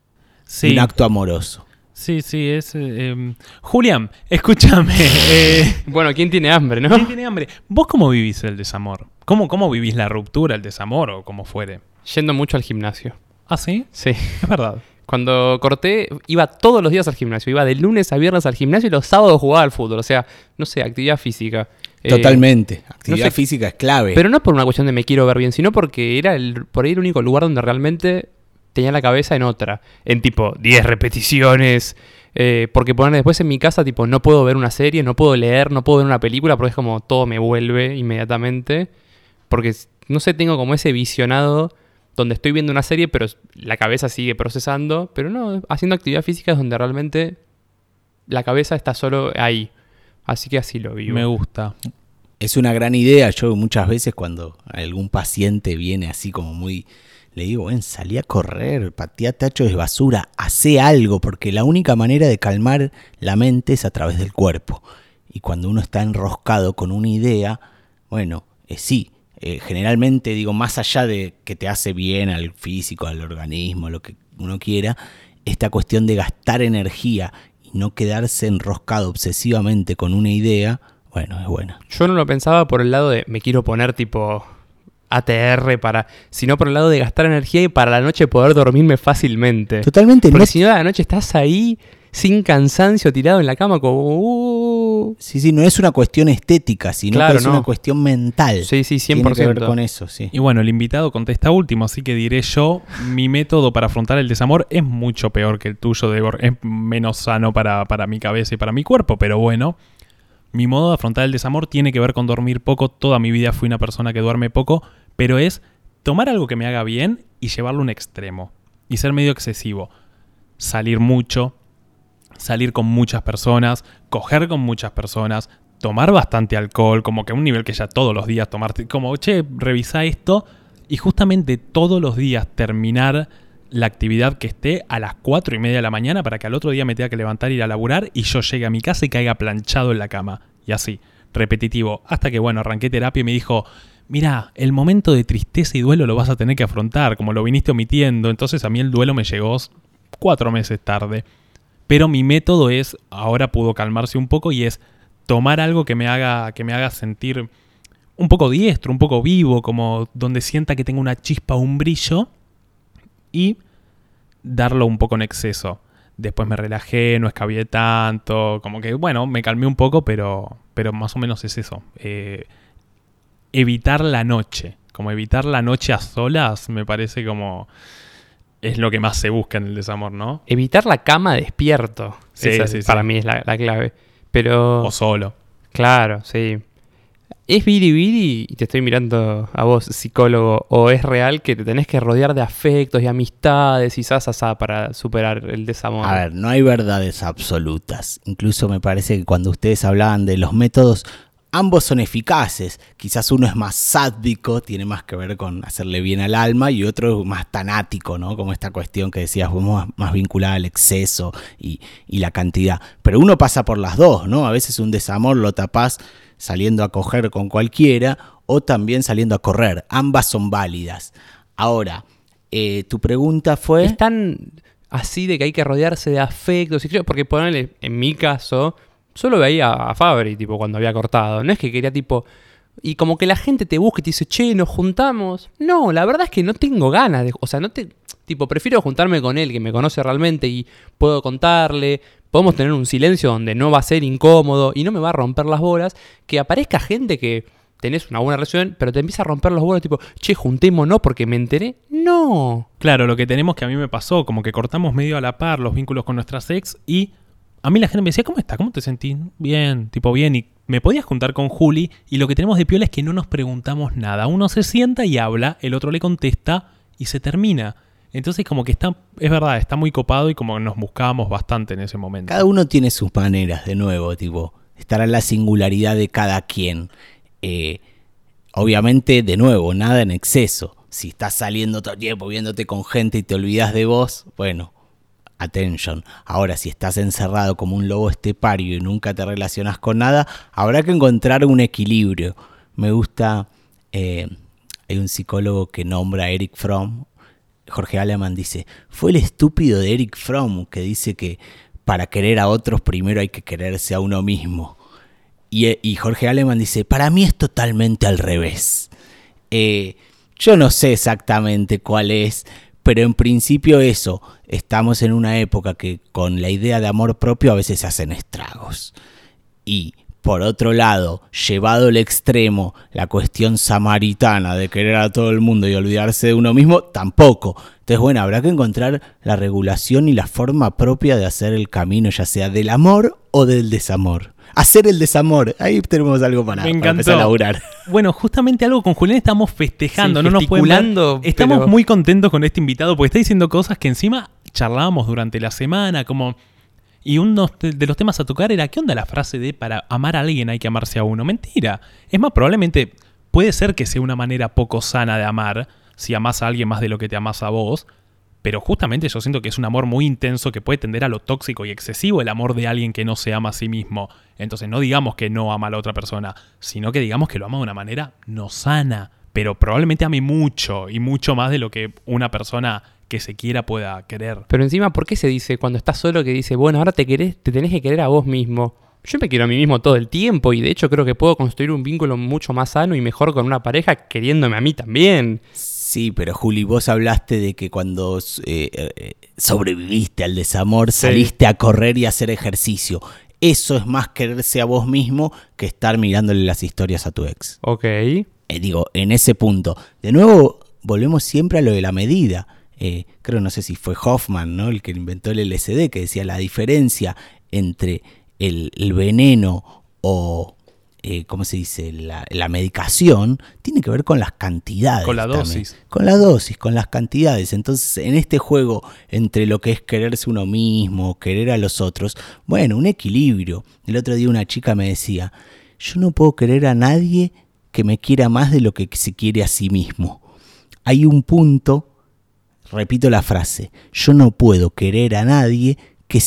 sí. Un acto amoroso. Sí, sí, es... eh, em, Julián, escúchame. <laughs> eh, Bueno, ¿quién tiene hambre, no? ¿Quién tiene hambre? ¿Vos cómo vivís el desamor? ¿Cómo, ¿Cómo vivís la ruptura, el desamor o como fuere? Yendo mucho al gimnasio. ¿Ah, sí? Sí. Es verdad. Cuando corté, iba todos los días al gimnasio. Iba de lunes a viernes al gimnasio y los sábados jugaba al fútbol. O sea, no sé, actividad física. Eh, Totalmente. Actividad no sé- física es clave. Pero no por una cuestión de me quiero ver bien, sino porque era el, por ahí el único lugar donde realmente tenía la cabeza en otra. En tipo 10 repeticiones. eh, porque poner después en mi casa, tipo, no puedo ver una serie, no puedo leer, no puedo ver una película, porque es como todo me vuelve inmediatamente. Porque, no sé, tengo como ese visionado donde estoy viendo una serie, pero la cabeza sigue procesando. Pero no, haciendo actividad física es donde realmente la cabeza está solo ahí. Así que así lo vivo. Me gusta. Es una gran idea. Yo muchas veces cuando algún paciente viene así como muy... Le digo, ven, salí a correr, patea tachos de basura, hace algo, porque la única manera de calmar la mente es a través del cuerpo. Y cuando uno está enroscado con una idea, bueno, eh, sí, eh, generalmente digo, más allá de que te hace bien al físico, al organismo, lo que uno quiera, esta cuestión de gastar energía y no quedarse enroscado obsesivamente con una idea, bueno, es buena. Yo no lo pensaba por el lado de me quiero poner tipo ATR para, sino por el lado de gastar energía y para la noche poder dormirme fácilmente. Totalmente, Porque no si no, a la noche estás ahí sin cansancio tirado en la cama como... uh. Sí, sí, no es una cuestión estética, sino Claro, que es no. una cuestión mental. Sí, sí, Tiene que ver 100%. con eso, sí. Y bueno, el invitado contesta último, así que diré yo, mi método para afrontar el desamor es mucho peor que el tuyo, Debor. Es menos sano para, para mi cabeza y para mi cuerpo, pero bueno. Mi modo de afrontar el desamor tiene que ver con dormir poco. Toda mi vida fui una persona que duerme poco, pero es tomar algo que me haga bien y llevarlo a un extremo. Y ser medio excesivo. Salir mucho, salir con muchas personas, coger con muchas personas, tomar bastante alcohol, como que a un nivel que ya todos los días tomarte, como, che, revisa esto, y justamente todos los días terminar la actividad que esté a las 4 y media de la mañana para que al otro día me tenga que levantar ir a laburar y yo llegue a mi casa y caiga planchado en la cama. Y así, repetitivo. Hasta que, bueno, arranqué terapia y me dijo, mira, el momento de tristeza y duelo lo vas a tener que afrontar, como lo viniste omitiendo. Entonces a mí el duelo me llegó cuatro meses tarde. Pero mi método es, ahora pudo calmarse un poco y es tomar algo que me haga, que me haga sentir un poco diestro, un poco vivo, como donde sienta que tengo una chispa un brillo y darlo un poco en exceso. Después me relajé, no escabié tanto, como que bueno, me calmé un poco, pero, pero más o menos es eso. Eh, evitar la noche, como evitar la noche a solas, me parece como es lo que más se busca en el desamor, ¿no? Evitar la cama despierto. Sí, Esa, sí, sí. para mí es la, la clave. Pero... O solo. Claro, sí. ¿Es biribiri, y te estoy mirando a vos, psicólogo, o es real que te tenés que rodear de afectos y amistades y sasasa para superar el desamor? A ver, no hay verdades absolutas. Incluso me parece que cuando ustedes hablaban de los métodos, ambos son eficaces. Quizás uno es más sádico, tiene más que ver con hacerle bien al alma, y otro es más tanático, ¿no? Como esta cuestión que decías, más, más vinculada al exceso y, la cantidad. Pero uno pasa por las dos, ¿no? A veces un desamor lo tapás saliendo a coger con cualquiera o también saliendo a correr. Ambas son válidas. Ahora, eh, tu pregunta fue... Es tan así de que hay que rodearse de afectos porque ponerle, en mi caso, solo veía a Fabri, tipo, cuando había cortado. No es que quería, tipo, y como que la gente te busca y te dice, che, nos juntamos. No, la verdad es que no tengo ganas de. O sea, no te. Tipo, prefiero juntarme con él, que me conoce realmente y puedo contarle. Podemos tener un silencio donde no va a ser incómodo y no me va a romper las bolas. Que aparezca gente que tenés una buena relación, pero te empieza a romper los bolas, tipo, che, juntémonos porque me enteré. No. Claro, lo que tenemos que a mí me pasó, como que cortamos medio a la par los vínculos con nuestras ex y a mí la gente me decía, ¿cómo está? ¿Cómo te sentís? Bien, tipo bien. Y me podías juntar con Juli y lo que tenemos de piola es que no nos preguntamos nada. Uno se sienta y habla, el otro le contesta y se termina. Entonces como que está, es verdad, está muy copado y como nos buscábamos bastante en ese momento. Cada uno tiene sus maneras, de nuevo, tipo, estará la singularidad de cada quien. Eh, obviamente, de nuevo, nada en exceso. Si estás saliendo todo el tiempo viéndote con gente y te olvidas de vos, bueno, attention. Ahora, si estás encerrado como un lobo estepario y nunca te relacionas con nada, habrá que encontrar un equilibrio. Me gusta, eh, hay un psicólogo que nombra a Eric Fromm, Jorge Aleman dice, fue el estúpido de Eric Fromm que dice que para querer a otros primero hay que quererse a uno mismo. Y, y Jorge Aleman dice, para mí es totalmente al revés. Eh, yo no sé exactamente cuál es, pero en principio eso, estamos en una época que con la idea de amor propio a veces hacen estragos. Y por otro lado, llevado al extremo la cuestión samaritana de querer a todo el mundo y olvidarse de uno mismo, tampoco. Entonces, bueno, habrá que encontrar la regulación y la forma propia de hacer el camino, ya sea del amor o del desamor. Hacer el desamor, ahí tenemos algo para, Me para empezar a laburar. Bueno, justamente algo con Julián estamos festejando, Sí, no nos pueden ver. Estamos pero- muy contentos con este invitado porque está diciendo cosas que encima charlábamos durante la semana, como y uno de los temas a tocar era ¿qué onda la frase de para amar a alguien hay que amarse a uno? Mentira. Es más, probablemente puede ser que sea una manera poco sana de amar si amas a alguien más de lo que te amas a vos, pero justamente yo siento que es un amor muy intenso que puede tender a lo tóxico y excesivo el amor de alguien que no se ama a sí mismo. Entonces no digamos que no ama a la otra persona, sino que digamos que lo ama de una manera no sana, pero probablemente ame mucho y mucho más de lo que una persona que se quiera pueda querer. Pero encima, ¿por qué se dice cuando estás solo que dice, bueno, ahora te querés, te tenés que querer a vos mismo? Yo me quiero a mí mismo todo el tiempo y de hecho creo que puedo construir un vínculo mucho más sano y mejor con una pareja queriéndome a mí también. Sí, pero Juli, vos hablaste de que cuando eh, eh, sobreviviste al desamor, saliste a correr y a hacer ejercicio. Eso es más quererse a vos mismo que estar mirándole las historias a tu ex. Ok. Eh, digo, en ese punto. De nuevo, volvemos siempre a lo de la medida. Eh, creo, no sé si fue Hoffman, ¿no? El que inventó el LSD, que decía la diferencia entre el, el veneno o, eh, ¿cómo se dice? La, la medicación tiene que ver con las cantidades. Con la también. dosis. Con la dosis, con las cantidades. Entonces, en este juego entre lo que es quererse uno mismo, querer a los otros, bueno, un equilibrio. El otro día una chica me decía, yo no puedo querer a nadie que me quiera más de lo que se quiere a sí mismo. Hay un punto, repito la frase, yo no puedo querer a nadie que,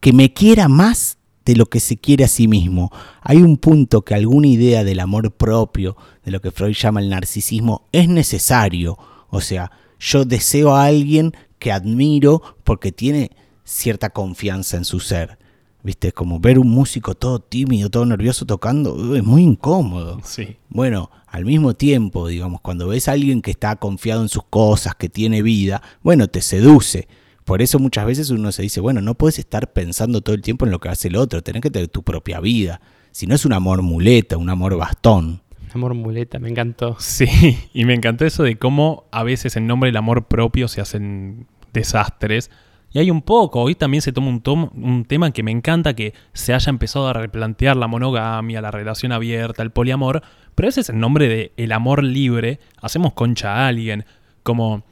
que me quiera más de lo que se quiere a sí mismo. Hay un punto que alguna idea del amor propio, de lo que Freud llama el narcisismo, es necesario. O sea, yo deseo a alguien que admiro porque tiene cierta confianza en su ser. ¿Viste? Es como ver un músico todo tímido, todo nervioso tocando, uh, es muy incómodo. Sí. Bueno, al mismo tiempo, digamos, cuando ves a alguien que está confiado en sus cosas, que tiene vida, bueno, te seduce. Por eso muchas veces uno se dice, bueno, no puedes estar pensando todo el tiempo en lo que hace el otro, tenés que tener tu propia vida. Si no es un amor muleta, un amor bastón. Amor muleta, me encantó. <laughs> Sí, y me encantó eso de cómo a veces en nombre del amor propio se hacen desastres. Y hay un poco, hoy también se toma un, tom- un tema que me encanta que se haya empezado a replantear la monogamia, la relación abierta, el poliamor, pero a veces en nombre de el amor libre hacemos concha a alguien, como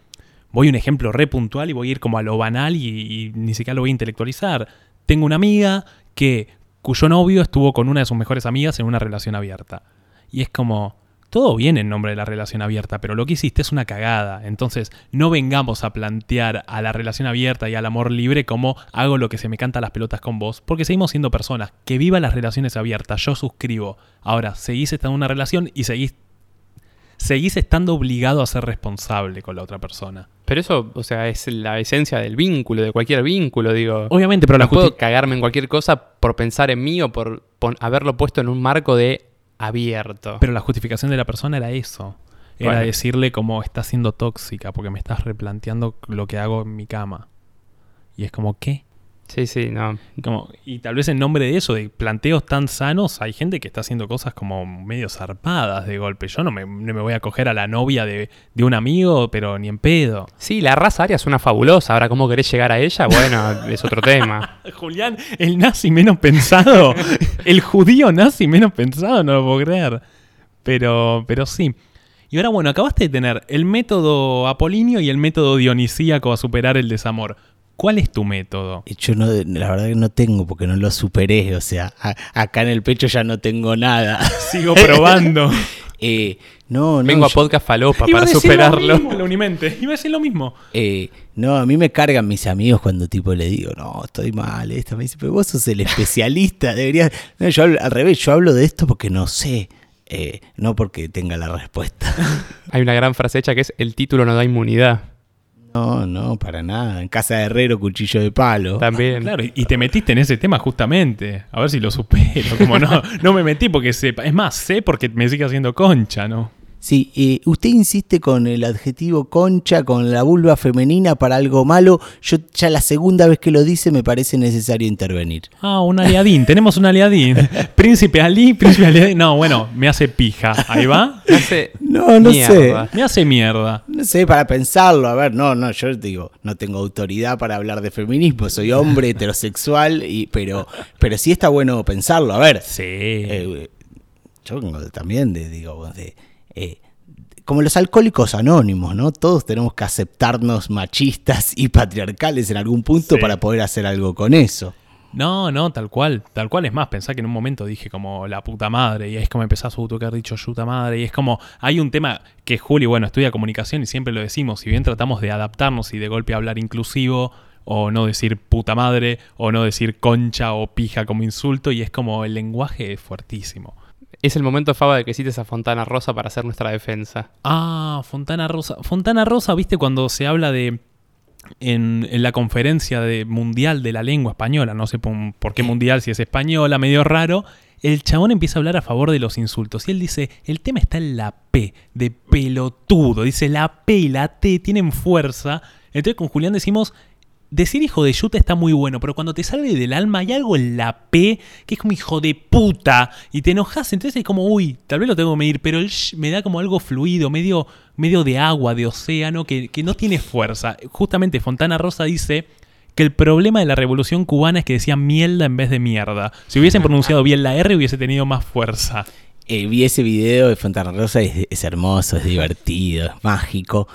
voy a un ejemplo re puntual y voy a ir como a lo banal y, ni siquiera lo voy a intelectualizar. Tengo una amiga que cuyo novio estuvo con una de sus mejores amigas en una relación abierta. Y es como, todo viene en nombre de la relación abierta, pero lo que hiciste es una cagada. Entonces, no vengamos a plantear a la relación abierta y al amor libre como hago lo que se me canta las pelotas con vos, porque seguimos siendo personas. Que viva las relaciones abiertas, yo suscribo. Ahora, seguís estando en una relación y seguís seguís estando obligado a ser responsable con la otra persona. Pero eso, o sea, es la esencia del vínculo, de cualquier vínculo, digo. Obviamente, pero la no puedo justi- cagarme en cualquier cosa por pensar en mí o por haberlo puesto en un marco de abierto. Pero la justificación de la persona era eso. Era Bueno. decirle como está siendo tóxica porque me estás replanteando lo que hago en mi cama. Y es como, ¿qué? Sí, sí, no. Como, y tal vez en nombre de eso, de planteos tan sanos, hay gente que está haciendo cosas como medio zarpadas de golpe. Yo no me, no me voy a coger a la novia de, de un amigo, pero ni en pedo. Sí, la raza aria suena fabulosa. Ahora, ¿cómo querés llegar a ella? Bueno, <laughs> es otro tema. Julián, el nazi menos pensado, el judío nazi menos pensado, no lo puedo creer. Pero, pero sí. Y ahora, bueno, acabaste de tener el método apolíneo y el método dionisíaco a superar el desamor. ¿Cuál es tu método? Yo no, la verdad que no tengo porque no lo superé, o sea, a- acá en el pecho ya no tengo nada. Sigo <laughs> probando. <laughs> Eh, no, no, Vengo a podcast falopa Iba a para decir superarlo. Lo mismo, la Unimente. Iba a decir lo mismo. eh, no, a mí me cargan mis amigos cuando tipo le digo, no, estoy mal, esto me dice, pero vos sos el especialista, <laughs> deberías... No, yo hablo- al revés, yo hablo de esto porque no sé, eh, no porque tenga la respuesta. Hay una gran frase hecha que es el título no da inmunidad. No, no, para nada. En casa de herrero, cuchillo de palo. También. Claro, y te metiste en ese tema justamente. A ver si lo supero. Como no, no me metí porque sepa. Es más, sé porque me sigue haciendo concha, ¿no? Sí, eh, usted insiste con el adjetivo concha, con la vulva femenina para algo malo. Yo ya la segunda vez que lo dice me parece necesario intervenir. Ah, un aliadín. Tenemos un aliadín. <laughs> Príncipe Ali, príncipe aliadín. No, bueno, me hace pija. Ahí va. Me hace No, no mierda. Me hace mierda. No sé, para pensarlo, a ver, no, no, yo digo, no tengo autoridad para hablar de feminismo, soy hombre <laughs> heterosexual, y, pero, pero sí está bueno pensarlo, a ver. Sí. eh, yo vengo también de, digo, de, eh, como los alcohólicos anónimos, ¿no? Todos tenemos que aceptarnos machistas y patriarcales en algún punto Sí. para poder hacer algo con eso. No, no, tal cual. Tal cual es más. Pensá que en un momento dije como la puta madre. Y es como empezás a haber dicho puta madre. Y es como. Hay un tema que Juli, bueno, estudia comunicación y siempre lo decimos. Si bien tratamos de adaptarnos y de golpe hablar inclusivo. O no decir puta madre. O no decir concha o pija como insulto. Y es como el lenguaje es fuertísimo. Es el momento, Faba, de que cites a Fontana Rosa para hacer nuestra defensa. Ah, Fontana Rosa. Fontana Rosa, viste, cuando se habla de. En, en la conferencia de mundial de la lengua española, no sé por, por qué mundial, si es española, medio raro, el chabón empieza a hablar a favor de los insultos. Y él dice, el tema está en la P, de pelotudo. Dice, la P y la T tienen fuerza. Entonces con Julián decimos, decir hijo de yuta está muy bueno, pero cuando te sale del alma hay algo en la P que es como hijo de puta y te enojas, entonces es como, uy, tal vez lo tengo que medir, pero el me da como algo fluido, medio, medio de agua, de océano, que, que no tiene fuerza. Justamente Fontana Rosa dice que el problema de la revolución cubana es que decían mierda en vez de mierda. Si hubiesen pronunciado bien la R hubiese tenido más fuerza. Eh, vi ese video de Fontana Rosa, es, es hermoso, es divertido, es mágico.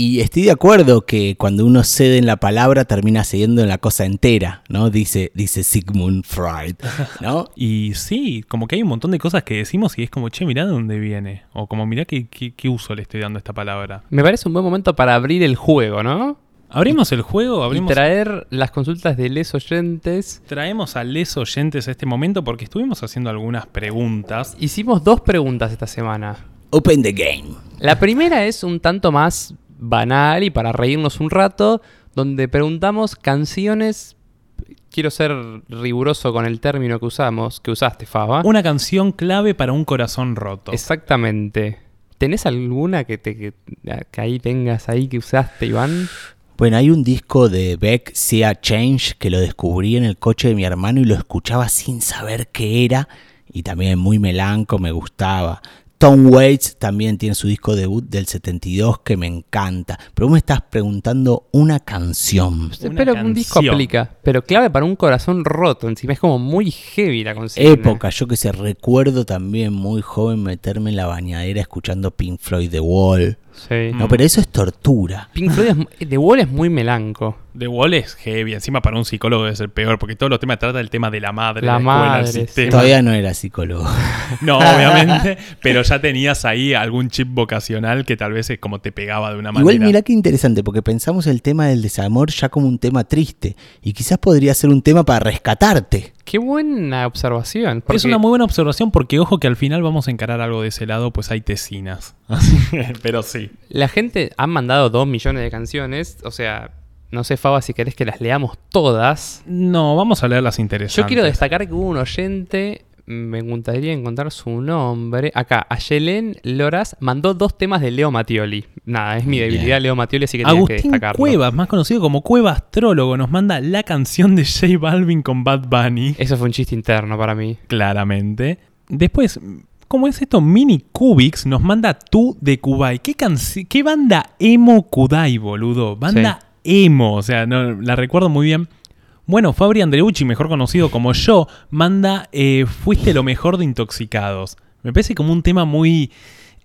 Y estoy de acuerdo que cuando uno cede en la palabra termina cediendo en la cosa entera, ¿no? Dice, dice Sigmund Freud, <laughs> ¿no? Y sí, como que hay un montón de cosas que decimos y es como, che, mirá de dónde viene. O como, mirá qué, qué, qué uso le estoy dando a esta palabra. Me parece un buen momento para abrir el juego, ¿no? Abrimos el juego, abrimos, Y traer las consultas de les oyentes. traemos a les oyentes a este momento porque estuvimos haciendo algunas preguntas. Hicimos dos preguntas esta semana. Open the game. La primera es un tanto más banal y para reírnos un rato, donde preguntamos canciones. Quiero ser riguroso con el término que usamos, que usaste, Faba. Una canción clave para un corazón roto. Exactamente. ¿Tenés alguna que, te, que, que ahí tengas ahí que usaste, Iván? Bueno, hay un disco de Beck, Sea Change, que lo descubrí en el coche de mi hermano y lo escuchaba sin saber qué era. Y también muy melanco, me gustaba. Tom Waits también tiene su disco debut del 72 que me encanta. Pero vos me estás preguntando una canción. Una Espero que un disco aplica, pero clave para un corazón roto. Encima es como muy heavy la consigna. Época, yo que sé, recuerdo también muy joven meterme en la bañadera escuchando Pink Floyd The Wall. Sí. No, pero eso es tortura. Pink Floyd es, The Wall es muy melanco. The Wall es heavy, encima para un psicólogo debe ser peor, porque todos los temas trata del tema de la madre, La la, escuela, el madre, sistema. sí. Todavía no era psicólogo. <laughs> No, obviamente, pero ya tenías ahí algún chip vocacional que tal vez es como te pegaba de una manera. Igual mirá qué interesante, porque pensamos el tema del desamor ya como un tema triste. Y quizás podría ser un tema para rescatarte. Qué buena observación. Es una muy buena observación porque, ojo, que al final vamos a encarar algo de ese lado, pues hay tesinas. <laughs> Pero sí. La gente ha mandado dos millones de canciones. O sea, no sé, Faba, si querés que las leamos todas. No, vamos a leer las interesantes. Yo quiero destacar que hubo un oyente. Me gustaría encontrar su nombre. Acá, Ayelen Loras mandó dos temas de Leo Mattioli. Nada, es mi Bien. debilidad Leo Mattioli, así que tenía que Agustín destacarlo. Cuevas, más conocido como Cueva Astrólogo, nos manda la canción de J Balvin con Bad Bunny. Eso fue un chiste interno para mí. claramente. Después, ¿cómo es esto? Mini Cubics nos manda Tú de Kubai. ¿Qué, canci- qué banda emo Kudai, boludo? Banda emo, o sea, no, la recuerdo muy bien. Bueno, Fabri Andreucci, mejor conocido como yo, manda eh, Fuiste lo mejor de Intoxicados. Me parece como un tema muy...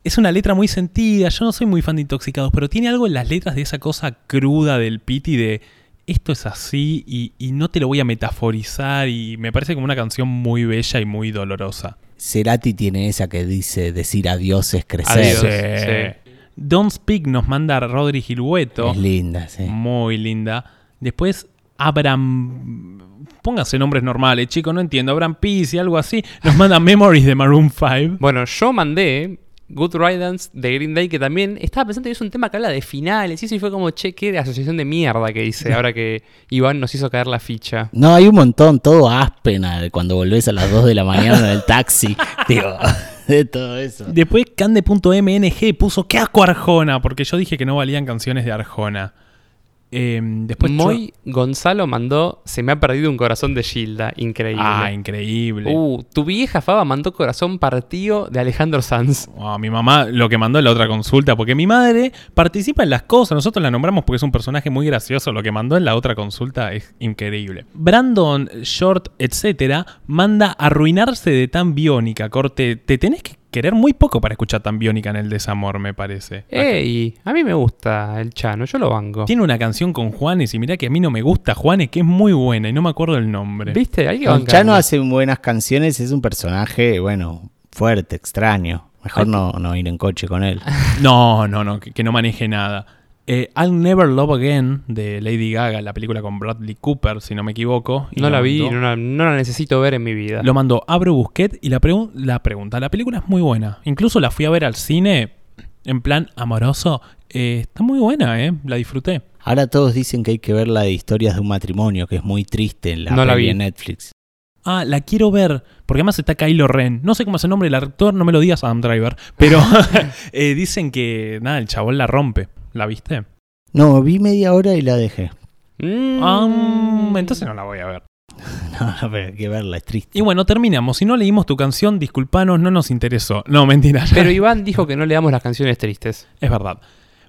Es una letra muy sentida, yo no soy muy fan de Intoxicados, pero tiene algo en las letras de esa cosa cruda del Piti de esto es así y, y no te lo voy a metaforizar y me parece como una canción muy bella y muy dolorosa. Cerati tiene esa que dice decir adiós es crecer. Adiós. sí. Don't Speak nos manda Rodri Gilueto. Es linda, sí. Muy linda. Después, Abraham. Póngase nombres normales, chicos, no entiendo. Abraham Peace y algo así. Nos manda Memories de Maroon 5. <laughs> Bueno, yo mandé Good Riddance de Green Day, que también estaba pensando que es un tema que habla de finales y eso fue como, che, qué asociación de mierda que hice ahora que Iván nos hizo caer la ficha. No, hay un montón, todo áspena de cuando volvés a las 2 de la mañana en el taxi. <laughs> Digo, <laughs> de todo eso. Después, Cande.mng puso ¡Qué asco Arjona! Porque yo dije que no valían canciones de Arjona. Eh, después Moy Gonzalo mandó Se me ha perdido un corazón de Gilda. Increíble. Ah, increíble. Uh, tu vieja Faba mandó Corazón Partido de Alejandro Sanz. Mi mamá lo que mandó en la otra consulta, porque mi madre participa en las cosas, nosotros la nombramos porque es un personaje muy gracioso, lo que mandó en la otra consulta es increíble. Brandon Short, etcétera, manda arruinarse de tan biónica, corte, te tenés que querer muy poco para escuchar tan biónica en el desamor, me parece. Ey, a mí me gusta el Chano, yo lo banco. Tiene una canción con Juanes y mirá que a mí no me gusta Juanes, que es muy buena y no me acuerdo el nombre. ¿Viste? Hay que. Chano hace buenas canciones, es un personaje, bueno, fuerte, extraño. Mejor no, no ir en coche con él. <laughs> No, no, no, que, que no maneje nada. Eh, I'll Never Love Again de Lady Gaga, la película con Bradley Cooper, si no me equivoco. y No la vi, no la, no la necesito ver en mi vida. Lo mandó Abro Busquet y la, pregun- la pregunta, la película es muy buena. Incluso la fui a ver al cine en plan amoroso. Eh, está muy buena, ¿eh? La disfruté. Ahora todos dicen que hay que ver la de historias de un matrimonio, que es muy triste en la, No la vi. Netflix. Ah, la quiero ver, porque además está Kylo Ren. No sé cómo es el nombre del actor, no me lo digas Adam Driver, pero <laughs> <laughs> eh, dicen que, nada, el chabón la rompe. ¿La viste? No, vi media hora y la dejé. Mm. Ah, entonces no la voy a ver. <laughs> No, no, pero hay que verla, es triste. Y bueno, terminamos. Si no leímos tu canción, disculpanos, no nos interesó. No, mentira. <laughs> Pero Iván dijo que no le damos las canciones tristes. Es verdad.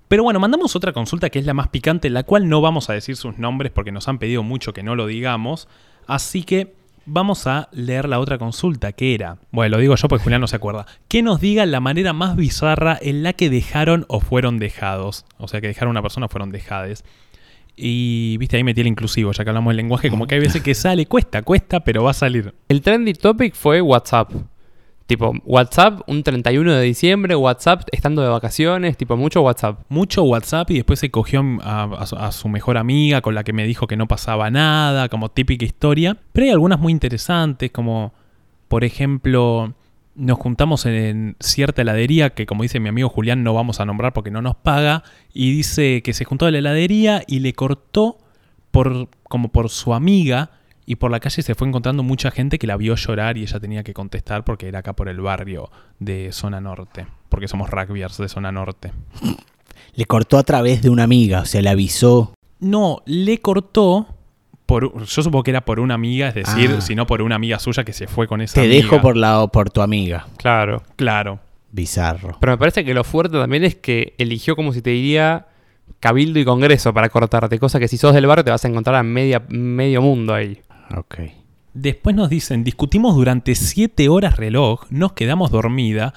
Pero bueno, mandamos otra consulta que es la más picante, la cual no vamos a decir sus nombres porque nos han pedido mucho que no lo digamos. Así que vamos a leer la otra consulta, que era, bueno, lo digo yo porque Julián no se acuerda, que nos diga la manera más bizarra en la que dejaron o fueron dejados. O sea, que dejaron a una persona o fueron dejades. Y, viste, ahí metí el inclusivo, ya que hablamos del lenguaje, como que hay veces que sale, cuesta, cuesta, pero va a salir. El trendy topic fue WhatsApp. Tipo, WhatsApp un 31 de diciembre, WhatsApp estando de vacaciones, tipo, mucho WhatsApp. mucho WhatsApp y después se cogió a, a su- su mejor amiga con la que me dijo que no pasaba nada, como típica historia. Pero hay algunas muy interesantes, como por ejemplo, nos juntamos en cierta heladería que como dice mi amigo Julián no vamos a nombrar porque no nos paga y dice que se juntó a la heladería y le cortó por como por su amiga y por la calle se fue encontrando mucha gente que la vio llorar y ella tenía que contestar porque era acá por el barrio de zona norte, porque somos rugbyers de zona norte. Le cortó a través de una amiga, o sea, le avisó. No, le cortó por yo supongo que era por una amiga, es decir, Ah. sino por una amiga suya que se fue con esa Te amiga. dejo por, la, por tu amiga. Claro. Claro. Bizarro. Pero me parece que lo fuerte también es que eligió como si te diría cabildo y congreso para cortarte, cosa que si sos del barrio te vas a encontrar a media, medio mundo ahí. Ok. Después nos dicen, discutimos durante 7 horas reloj, nos quedamos dormida,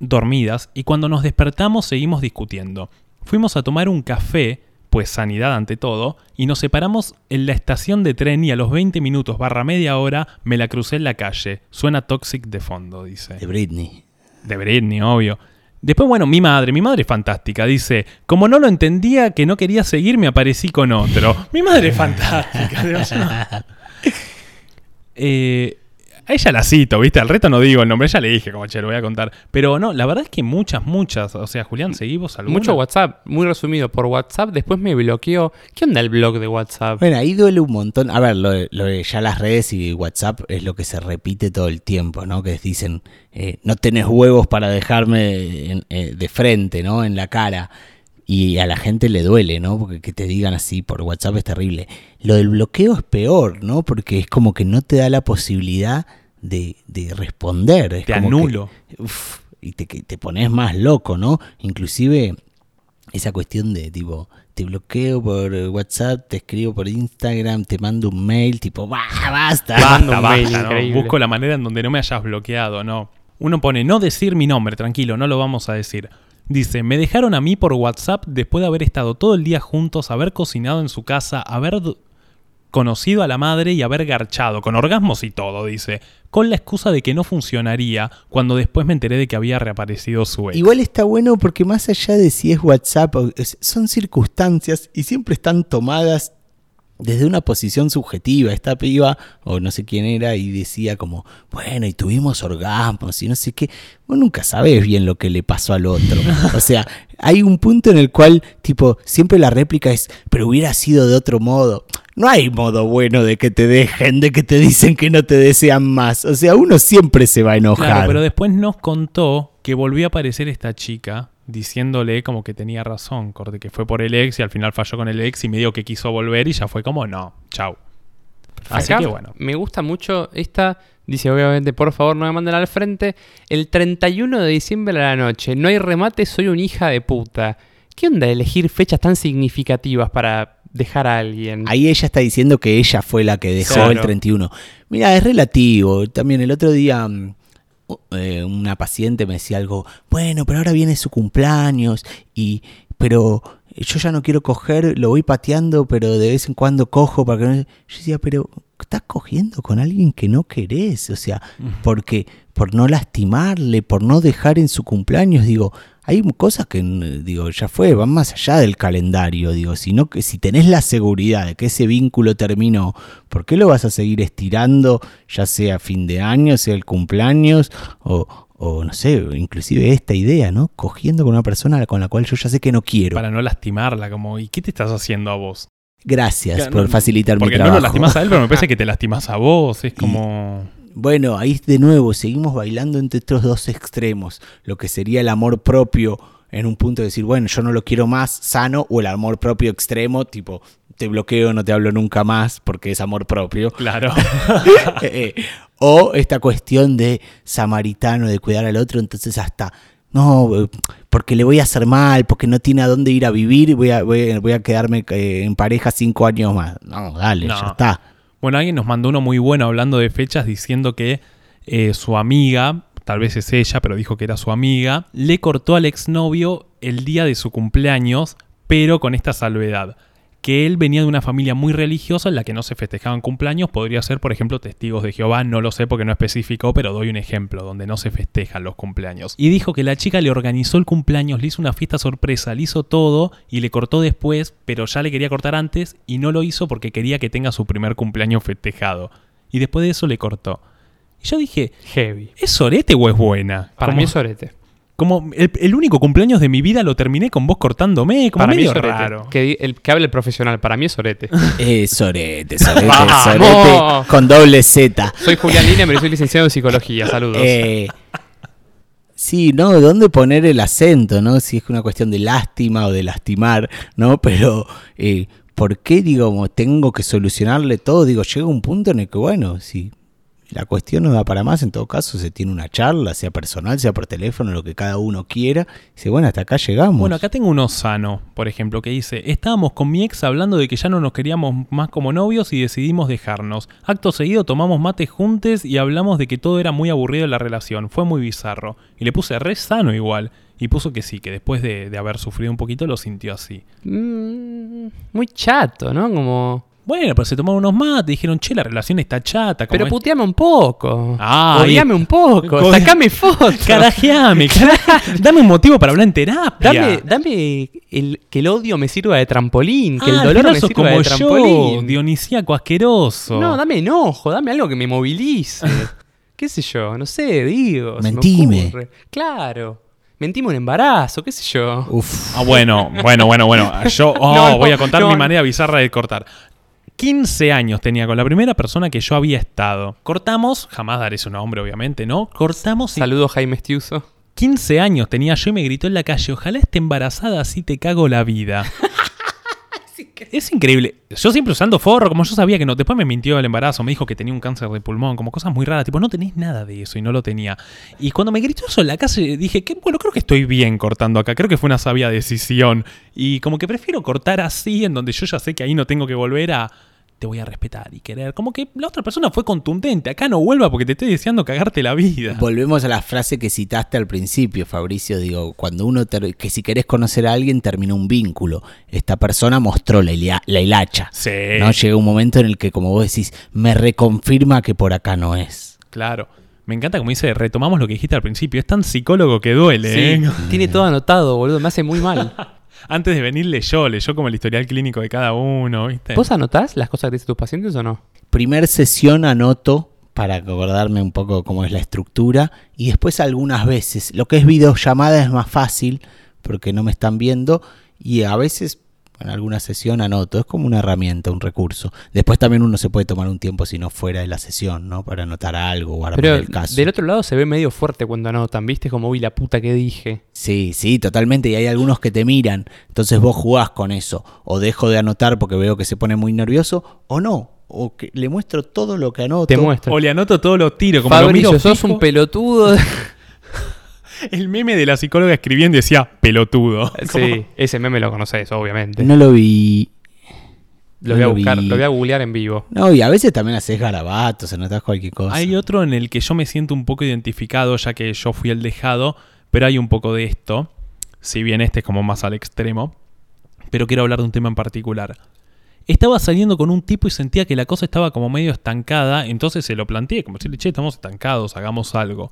dormidas y cuando nos despertamos seguimos discutiendo. Fuimos a tomar un café, pues sanidad ante todo, y nos separamos en la estación de tren y a los 20 minutos barra media hora me la crucé en la calle. Suena toxic de fondo, dice. De Britney. De Britney, obvio. Después, bueno, mi madre, mi madre es fantástica. Dice, como no lo entendía, que no quería seguir, me aparecí con otro. Mi madre es fantástica. Dios, <laughs> Eh, a ella la cito, ¿viste? Al resto no digo el nombre, ella le dije, como che, lo voy a contar. Pero no, la verdad es que muchas, muchas. O sea, Julián, ¿seguimos alguna? Mucho WhatsApp, muy resumido por WhatsApp. Después me bloqueó. ¿Qué onda el blog de WhatsApp? Bueno, ahí duele un montón. A ver, lo de, lo de ya las redes y WhatsApp es lo que se repite todo el tiempo, ¿no? Que dicen, eh, no tenés huevos para dejarme en- eh, de frente, ¿no? En la cara. Y a la gente le duele, ¿no? Porque que te digan así por WhatsApp es terrible. Lo del bloqueo es peor, ¿no? Porque es como que no te da la posibilidad de, de responder. Es Te como que- anulo. Uf, y te, que te pones más loco, ¿no? Inclusive esa cuestión de tipo, te bloqueo por WhatsApp, te escribo por Instagram, te mando un mail, tipo, "Bah, basta. Basta, basta, ¿no? Busco la manera en donde no me hayas bloqueado, no. Uno pone no decir mi nombre, tranquilo, no lo vamos a decir. Dice, me dejaron a mí por WhatsApp después de haber estado todo el día juntos, haber cocinado en su casa, haber conocido a la madre y haber garchado, con orgasmos y todo, dice, con la excusa de que no funcionaría, cuando después me enteré de que había reaparecido su ex. Igual está bueno porque más allá de si es WhatsApp, son circunstancias y siempre están tomadas desde una posición subjetiva. Esta piba, o no sé quién era, y decía como, bueno, y tuvimos orgasmos y no sé qué. Vos nunca sabes bien lo que le pasó al otro. O sea, hay un punto en el cual, tipo, siempre la réplica es, pero hubiera sido de otro modo. No hay modo bueno de que te dejen, de que te dicen que no te desean más. O sea, uno siempre se va a enojar. Pero después nos contó que volvió a aparecer esta chica diciéndole como que tenía razón, corte, que fue por el ex y al final falló con el ex y medio que quiso volver y ya fue como no, chau. Así Acá que bueno. Me gusta mucho esta. Dice, obviamente, por favor, no me manden al frente. El 31 de diciembre a la noche. No hay remate, soy una hija de puta. ¿Qué onda elegir fechas tan significativas para dejar a alguien? Ahí ella está diciendo que ella fue la que dejó Claro. el 31. Mira, es relativo. También el otro día mm, eh, una paciente me decía algo, bueno, pero ahora viene su cumpleaños y pero yo ya no quiero coger, lo voy pateando, pero de vez en cuando cojo para que no... Yo decía, pero estás cogiendo con alguien que no querés, o sea, porque por no lastimarle, por no dejar en su cumpleaños, digo, hay cosas que digo, ya fue, van más allá del calendario, digo, sino que si tenés la seguridad de que ese vínculo terminó, ¿por qué lo vas a seguir estirando, ya sea fin de año, sea el cumpleaños o o no sé, inclusive esta idea, ¿no? Cogiendo con una persona con la cual yo ya sé que no quiero. Para no lastimarla, como, ¿y qué te estás haciendo a vos? Gracias por no, facilitar mi Porque no lo lastimás a él, pero me parece <laughs> que te lastimás a vos. Es como. Bueno, ahí de nuevo seguimos bailando entre estos dos extremos, lo que sería el amor propio en un punto de decir, bueno, yo no lo quiero más sano, o el amor propio extremo, tipo, te bloqueo, no te hablo nunca más porque es amor propio. Claro. <laughs> Eh, o esta cuestión de samaritano, de cuidar al otro, entonces hasta, no, porque le voy a hacer mal, porque no tiene a dónde ir a vivir, voy a, voy a, voy a quedarme eh, en pareja cinco años más. No, dale, No. ya está. Bueno, alguien nos mandó uno muy bueno hablando de fechas diciendo que eh, su amiga, tal vez es ella, pero dijo que era su amiga, le cortó al exnovio el día de su cumpleaños, pero con esta salvedad. Que él venía de una familia muy religiosa en la que no se festejaban cumpleaños, podría ser, por ejemplo, testigos de Jehová, no lo sé porque no especificó, pero doy un ejemplo donde no se festejan los cumpleaños. Y dijo que la chica le organizó el cumpleaños, le hizo una fiesta sorpresa, le hizo todo y le cortó después, pero ya le quería cortar antes y no lo hizo porque quería que tenga su primer cumpleaños festejado. Y después de eso le cortó. Y yo dije, Heavy. ¿es sorete o es buena? Para mí es sorete. Como el, el único cumpleaños de mi vida lo terminé con vos cortándome, como Para mí medio es raro. Que, el, que hable el profesional, para mí es sorete. <laughs> Eh, sorete, sorete, <laughs> sorete, con doble Z. soy Julián Lina, pero soy licenciado en psicología. Saludos. Eh, sí, ¿no? ¿Dónde poner el acento, no? Si es una cuestión de lástima o de lastimar, ¿no? Pero, eh, ¿por qué, digo, como tengo que solucionarle todo? Digo, llega un punto en el que, bueno, si la cuestión no da para más, en todo caso se tiene una charla, sea personal, sea por teléfono, lo que cada uno quiera. Y dice, bueno, hasta acá llegamos. Bueno, acá tengo uno sano, por ejemplo, que dice, estábamos con mi ex hablando de que ya no nos queríamos más como novios y decidimos dejarnos. Acto seguido tomamos mate juntos y hablamos de que todo era muy aburrido en la relación, fue muy bizarro. Y le puse re sano igual. Y puso que sí, que después de, de haber sufrido un poquito lo sintió así. Mm, muy chato, ¿no? Como. Bueno, pero se tomaron unos mates, dijeron, che, la relación está chata. como Pero es- puteame un poco. Ah, Odiame un poco. Co- Sacame fotos. <laughs> Carajeame, caraje- dame un motivo para hablar en terapia. Dame, dame el, que el odio me sirva de trampolín, que Ah, el dolor me sirva como de yo, trampolín. dionisíaco asqueroso. no, dame enojo, dame algo que me movilice. <laughs> ¿Qué sé yo? No sé, digo. se me Mentime. ocurre. Claro. Mentime un embarazo, qué sé yo. Uf. Ah, bueno, bueno, bueno, bueno. <laughs> Yo oh, No, no, voy a contar no. mi manera bizarra de cortar. 15 años tenía con la primera persona que yo había estado. Cortamos, jamás daré su nombre, obviamente, ¿no? Cortamos y Saludos Jaime Estiuso. 15 años tenía yo y me gritó en la calle, ojalá esté embarazada, así te cago la vida. <laughs> Es increíble. Yo siempre usando forro, como yo sabía que no. Después me mintió el embarazo, me dijo que tenía un cáncer de pulmón, como cosas muy raras. Tipo, no tenés nada de eso y no lo tenía. Y cuando me gritó eso en la calle, dije, que bueno, creo que estoy bien cortando acá. Creo que fue una sabia decisión. Y como que prefiero cortar así, en donde yo ya sé que ahí no tengo que volver a. Te voy a respetar y querer. Como que la otra persona fue contundente. Acá no vuelva porque te estoy deseando cagarte la vida. Volvemos a la frase que citaste al principio, Fabricio. Digo, cuando uno, que si querés conocer a alguien, termina un vínculo. Esta persona mostró la, hilia- la hilacha. Sí. ¿no? Llega un momento en el que, como vos decís, me reconfirma que por acá no es. Claro. Me encanta como dice, retomamos lo que dijiste al principio. Es tan psicólogo que duele, ¿eh? Sí, tiene todo anotado, boludo. Me hace muy mal. <laughs> Antes de venir leyó, leyó como el historial clínico de cada uno, ¿viste? ¿Vos anotás las cosas que dicen tus pacientes o no? Primer sesión anoto para acordarme un poco cómo es la estructura y después algunas veces, lo que es videollamada es más fácil porque no me están viendo y a veces en alguna sesión anoto, es como una herramienta, un recurso. Después también uno se puede tomar un tiempo si no fuera de la sesión, ¿no? Para anotar algo o armar Pero el caso. del otro lado se ve medio fuerte cuando anotan, ¿viste? Como, uy, la puta que dije. Sí, sí, totalmente. Y hay algunos que te miran. Entonces vos jugás con eso. O dejo de anotar porque veo que se pone muy nervioso. O no. O que le muestro todo lo que anoto. Te muestro. O le anoto todos los tiros, como lo Fabricio, miro sos un pelotudo. <laughs> El meme de la psicóloga escribiendo decía pelotudo. <laughs> Sí, ese meme lo conoces, obviamente. No lo vi. lo no voy a lo buscar, vi. lo voy a googlear en vivo. No, y a veces también haces garabatos, anotás cualquier cosa. Hay otro en el que yo me siento un poco identificado, ya que yo fui el dejado, pero hay un poco de esto. Si bien este es como más al extremo. Pero quiero hablar de un tema en particular. Estaba saliendo con un tipo y sentía que la cosa estaba como medio estancada, entonces se lo planteé, como decirle, che, estamos estancados, hagamos algo.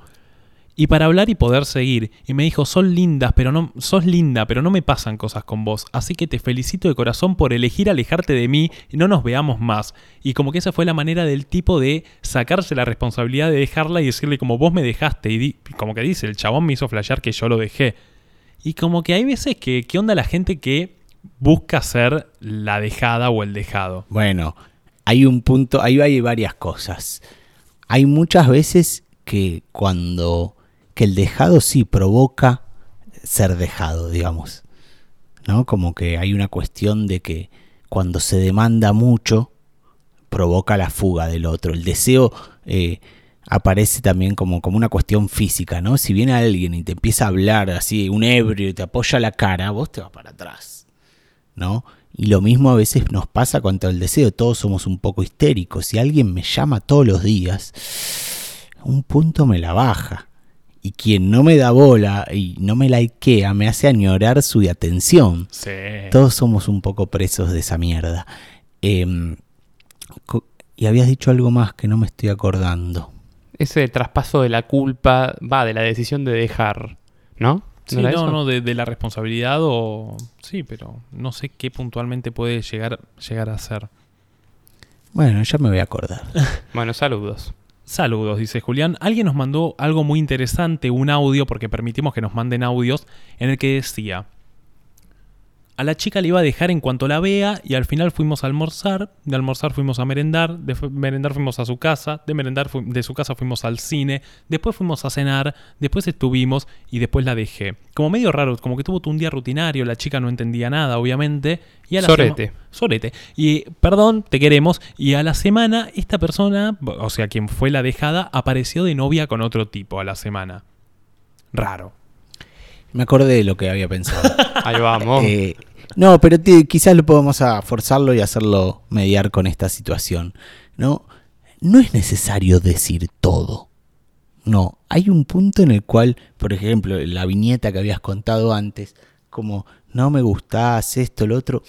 Y para hablar y poder seguir, y me dijo, son lindas, pero no, sos linda, pero no me pasan cosas con vos, así que te felicito de corazón por elegir alejarte de mí y no nos veamos más. Y como que esa fue la manera del tipo de sacarse la responsabilidad de dejarla y decirle como vos me dejaste, y como que dice, el chabón me hizo flashear que yo lo dejé. Y como que hay veces que, ¿qué onda la gente que busca ser la dejada o el dejado? Bueno, hay un punto, ahí hay varias cosas. Hay muchas veces que cuando que el dejado sí provoca ser dejado, digamos. ¿No? Como que hay una cuestión de que cuando se demanda mucho provoca la fuga del otro. El deseo eh, aparece también como, como una cuestión física, ¿no? Si viene alguien y te empieza a hablar así, un ebrio, y te apoya la cara, vos te vas para atrás. ¿no? Y lo mismo a veces nos pasa contra el deseo, todos somos un poco histéricos. Si alguien me llama todos los días, un punto me la baja. Y quien no me da bola y no me likea me hace añorar su atención. Sí. Todos somos un poco presos de esa mierda. Em, y habías dicho algo más que no me estoy acordando. Ese traspaso de la culpa va de la decisión de dejar, ¿no? Sí, no, eso? no, de, de la responsabilidad o... Sí, pero no sé qué puntualmente puede llegar, llegar a ser. Bueno, ya me voy a acordar. <laughs> Bueno, saludos. Saludos, dice Julián. Alguien nos mandó algo muy interesante, un audio, porque permitimos que nos manden audios, en el que decía, a la chica le iba a dejar en cuanto la vea y al final fuimos a almorzar, de almorzar fuimos a merendar, de merendar fuimos a su casa, de merendar de su casa fuimos al cine, después fuimos a cenar, después estuvimos y después la dejé. Como medio raro, como que tuvo un día rutinario, la chica no entendía nada, obviamente. Y a la Sorete. Sorete. Y perdón, te queremos. Y a la semana, esta persona, o sea, quien fue la dejada, apareció de novia con otro tipo a la semana. Raro. Me acordé de lo que había pensado. <laughs> Ahí vamos. Eh, no, pero quizás lo podemos forzarlo y hacerlo mediar con esta situación. No, no es necesario decir todo. No, hay un punto en el cual, por ejemplo, la viñeta que habías contado antes, como no me gustás, esto, lo otro.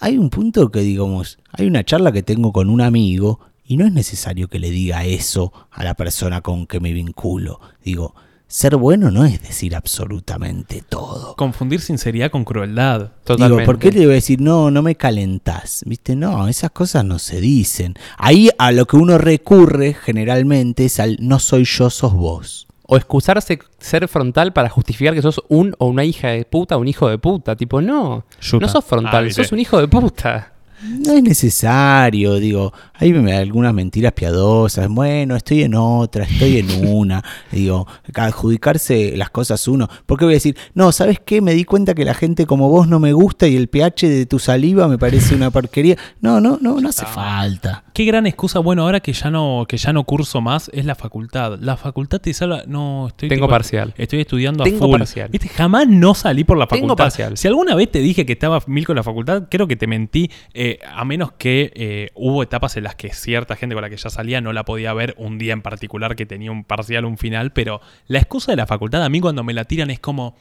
hay un punto que digamos, hay una charla que tengo con un amigo y no es necesario que le diga eso a la persona con que me vinculo. Digo, ser bueno no es decir absolutamente todo. Confundir sinceridad con crueldad. Totalmente. Digo, ¿por qué le voy a decir, no, no me calentás? ¿Viste? No, esas cosas no se dicen. Ahí a lo que uno recurre generalmente es al no soy yo, sos vos. O excusarse ser frontal para justificar que sos un o una hija de puta, un hijo de puta. Tipo, no. Yuta. No sos Ah, frontal, viste. sos un hijo de puta. No es necesario, digo, hay me- algunas mentiras piadosas, bueno, estoy en otra, estoy en una, <laughs> digo, adjudicarse las cosas uno, ¿por qué voy a decir, no, ¿sabes qué? Me di cuenta que la gente como vos no me gusta y el pH de tu saliva me parece una porquería. No, no, no, no hace falta. Qué gran excusa, bueno, ahora que ya no, que ya no curso más, es la facultad. La facultad te salva. No, estoy Tengo tipo- parcial. Estoy estudiando Tengo a full. parcial. Viste, jamás no salí por la Tengo facultad. parcial. Si alguna vez te dije que estaba mil con la facultad, creo que te mentí. eh, a menos que eh, hubo etapas en que cierta gente con la que ya salía no la podía ver un día en particular que tenía un parcial, un final. Pero la excusa de la facultad, a mí cuando me la tiran es como.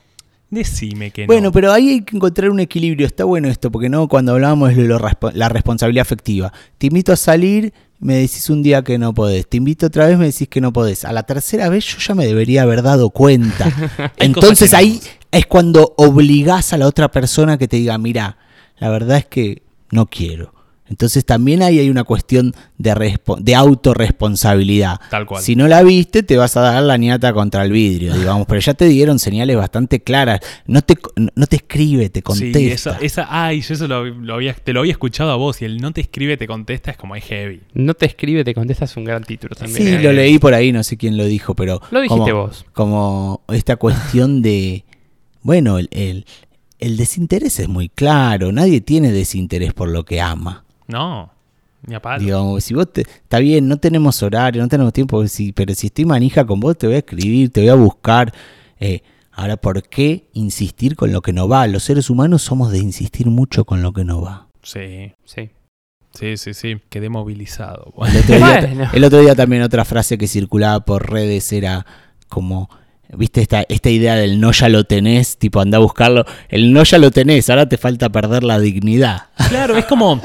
Decime que no. Bueno, pero ahí hay que encontrar un equilibrio. Está bueno esto, porque no cuando hablábamos de lo la responsabilidad afectiva. Te invito a salir, me decís un día que no podés. Te invito otra vez, me decís que no podés. A la tercera vez yo ya me debería haber dado cuenta. <laughs> Entonces ahí es cuando obligás a la otra persona que te diga, mira, la verdad es que no quiero. Entonces también ahí hay una cuestión de, de autorresponsabilidad. Tal cual. Si no la viste, te vas a dar la niata contra el vidrio, <laughs> digamos. Pero ya te dieron señales bastante claras. No te, no te escribe, te contesta. Sí, esa, esa, ay, yo eso lo, lo había, te lo había escuchado a vos y el no te escribe, te contesta es como es heavy. No te escribe, te contesta, es un gran título también. Sí, ¿eh? lo leí por ahí, no sé quién lo dijo, pero. Lo dijiste como, vos. Como esta cuestión de. Bueno, el, el, el desinterés es muy claro. Nadie tiene desinterés por lo que ama. No, ni a palo. Digamos, si vos te, está bien, no tenemos horario, no tenemos tiempo, si- pero si estoy manija con vos, te voy a escribir, te voy a buscar. Eh, ahora, ¿por qué insistir con lo que no va? Los seres humanos somos de insistir mucho con lo que no va. Sí, Sí. sí, sí, sí. Quedé movilizado. El otro, día, Bueno. el otro día también otra frase que circulaba por redes era como, viste, esta, esta idea del no ya lo tenés, tipo anda a buscarlo, el no ya lo tenés, ahora te falta perder la dignidad. Claro, es como.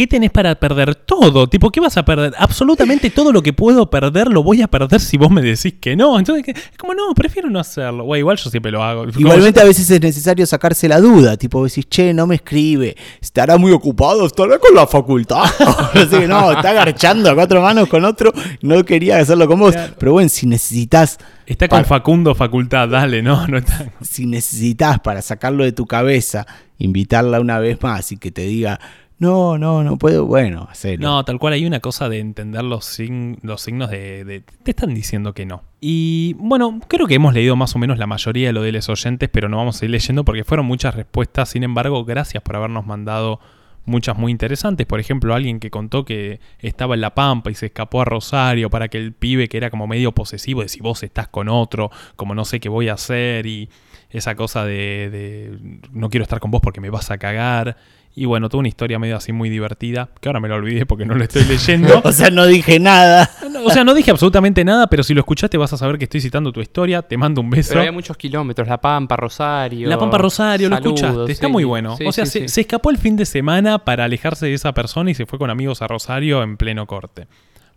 ¿Qué tenés para perder? Todo. Tipo, ¿qué vas a perder? Absolutamente <laughs> todo lo que puedo perder lo voy a perder si vos me decís que no. Entonces, ¿qué? es como, no, prefiero no hacerlo. Güey, igual yo siempre lo hago. Igualmente a veces es necesario sacarse la duda, tipo decís, che, no me escribe, estará muy ocupado, estará con la facultad. <laughs> Así que no, está agarchando a cuatro manos con otro, no quería hacerlo con vos. Claro. Pero bueno, si necesitas, Está con Para- Facundo Facultad, dale, no, no está. si necesitas para sacarlo de tu cabeza, invitarla una vez más y que te diga, no, no, no puedo, bueno, hacerlo. No, tal cual hay una cosa de entender los, los signos de, de- Te están diciendo que no. Y bueno, creo que hemos leído más o menos la mayoría de lo de los oyentes, pero no vamos a ir leyendo porque fueron muchas respuestas. Sin embargo, gracias por habernos mandado muchas muy interesantes. Por ejemplo, alguien que contó que estaba en La Pampa y se escapó a Rosario para que el pibe que era como medio posesivo de si vos estás con otro, como no sé qué voy a hacer y esa cosa de, de no quiero estar con vos porque me vas a cagar. Y bueno, tuvo una historia medio así muy divertida, que ahora me la olvidé porque no la estoy leyendo. <laughs> O sea, no dije nada. No, o sea, no dije absolutamente nada, pero si lo escuchaste vas a saber que estoy citando tu historia. Te mando un beso. Pero hay muchos kilómetros. La Pampa, Rosario. La Pampa Rosario, lo escuchaste, está muy bueno. Sí, o sea, sí, se, sí. se escapó el fin de semana para alejarse de esa persona y se fue con amigos a Rosario en pleno corte.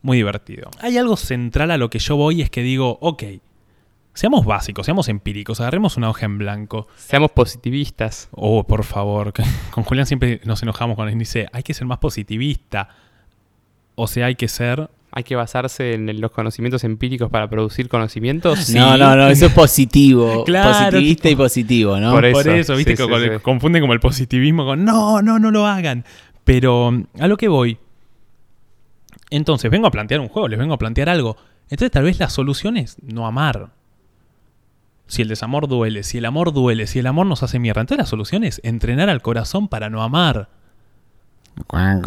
Muy divertido. Hay algo central a lo que yo voy, es que digo, ok, seamos básicos, seamos empíricos, agarremos una hoja en blanco. Seamos positivistas. Oh, por favor, <laughs> con Julián siempre nos enojamos con él. Dice, hay que ser más positivista. O sea, hay que ser... Hay que basarse en los conocimientos empíricos para producir conocimientos. <laughs> Sí. No, no, no, eso es positivo. <laughs> Claro, Positivista tipo- y positivo, ¿no? Por Por eso, eso, viste, sí, confunden como el positivismo con no, no, no lo hagan. Pero a lo que voy. Entonces, vengo a plantear un juego, les vengo a plantear algo. Entonces, tal vez la solución es no amar. Si el desamor duele, si el amor duele, si el amor nos hace mierda. Entonces, la solución es entrenar al corazón para no amar.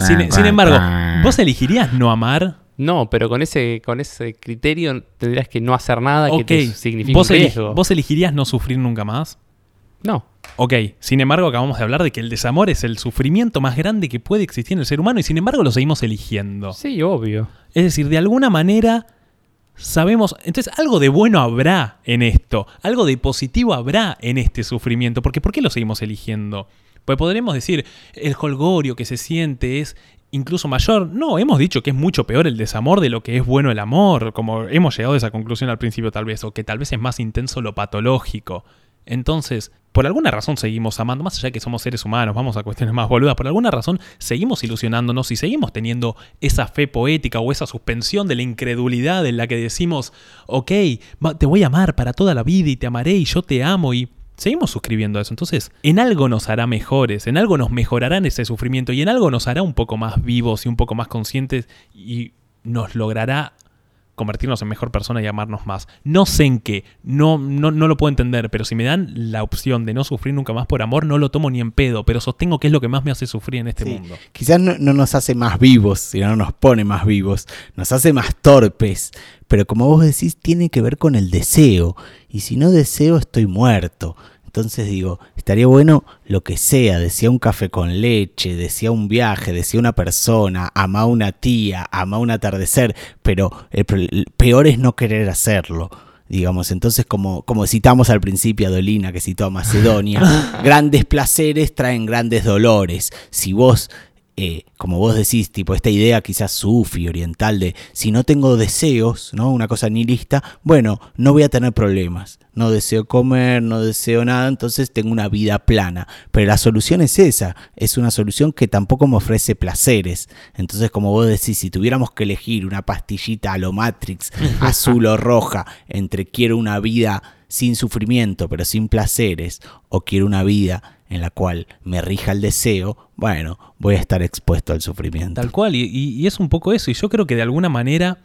Sin, sin embargo, ¿vos elegirías no amar? No, pero con ese, con ese criterio tendrías que no hacer nada que Ok. te signifique ¿Vos, un eli- riesgo. ¿Vos elegirías no sufrir nunca más? No. Ok, sin embargo acabamos de hablar de que el desamor es el sufrimiento más grande que puede existir en el ser humano y sin embargo lo seguimos eligiendo. Sí, obvio. Es decir, de alguna manera sabemos, entonces algo de bueno habrá en esto, algo de positivo habrá en este sufrimiento, porque ¿por qué lo seguimos eligiendo? Pues podríamos decir, el holgorio que se siente es incluso mayor. No, hemos dicho que es mucho peor el desamor de lo que es bueno el amor, como hemos llegado a esa conclusión al principio tal vez, o que tal vez es más intenso lo patológico. Entonces, por alguna razón seguimos amando, más allá que somos seres humanos, vamos a cuestiones más boludas, por alguna razón seguimos ilusionándonos y seguimos teniendo esa fe poética o esa suspensión de la incredulidad en la que decimos, ok, te voy a amar para toda la vida y te amaré y yo te amo y seguimos suscribiendo a eso. Entonces, en algo nos hará mejores, en algo nos mejorará ese sufrimiento y en algo nos hará un poco más vivos y un poco más conscientes y nos logrará convertirnos en mejor persona y amarnos más. No sé en qué, no, no, no, lo puedo entender, pero si me dan la opción de no sufrir nunca más por amor, no lo tomo ni en pedo, pero sostengo que es lo que más me hace sufrir en este mundo. Quizás no, no, nos hace más vivos, sino nos pone más vivos, nos hace más torpes, pero como vos decís, tiene que ver con el deseo, y si no deseo estoy muerto. Entonces digo, estaría bueno lo que sea, decía un café con leche, decía un viaje, decía una persona, ama a una tía, ama un atardecer, pero el, peor es no querer hacerlo digamos. Entonces, como, como citamos al principio a Dolina, que citó a Macedonia, <laughs> grandes placeres traen grandes dolores. Si vos eh, como vos decís, tipo esta idea quizás sufi, oriental, de si no tengo deseos, ¿no? Una cosa nihilista, bueno, no voy a tener problemas. No deseo comer, no deseo nada, entonces tengo una vida plana. Pero la solución es esa, es una solución que tampoco me ofrece placeres. Entonces, como vos decís, si tuviéramos que elegir una pastillita a lo Matrix, <laughs> azul o roja, entre quiero una vida sin sufrimiento, pero sin placeres, o quiero una vida en la cual me rija el deseo, bueno, voy a estar expuesto al sufrimiento. Tal cual, y, es un poco eso, y yo creo que de alguna manera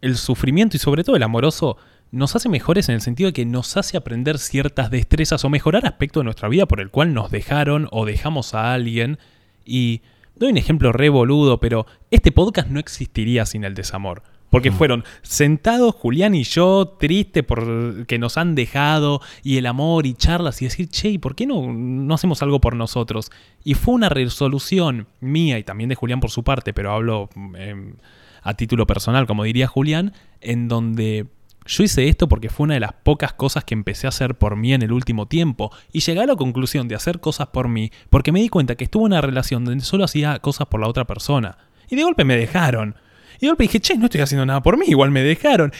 el sufrimiento y sobre todo el amoroso nos hace mejores en el sentido de que nos hace aprender ciertas destrezas o mejorar aspectos de nuestra vida por el cual nos dejaron o dejamos a alguien. Y doy un ejemplo re boludo, pero este podcast no existiría sin el desamor. Porque mm. fueron sentados Julián y yo, tristes por que nos han dejado, y el amor y charlas, y decir, che, ¿y por qué no, no hacemos algo por nosotros? Y fue una resolución mía y también de Julián por su parte, pero hablo em, a título personal, como diría Julián, en donde yo hice esto porque fue una de las pocas cosas que empecé a hacer por mí en el último tiempo, y llegué a la conclusión de hacer cosas por mí porque me di cuenta que estuve en una relación donde solo hacía cosas por la otra persona. Y de golpe me dejaron. Y de golpe dije, che, no estoy haciendo nada por mí, igual me dejaron.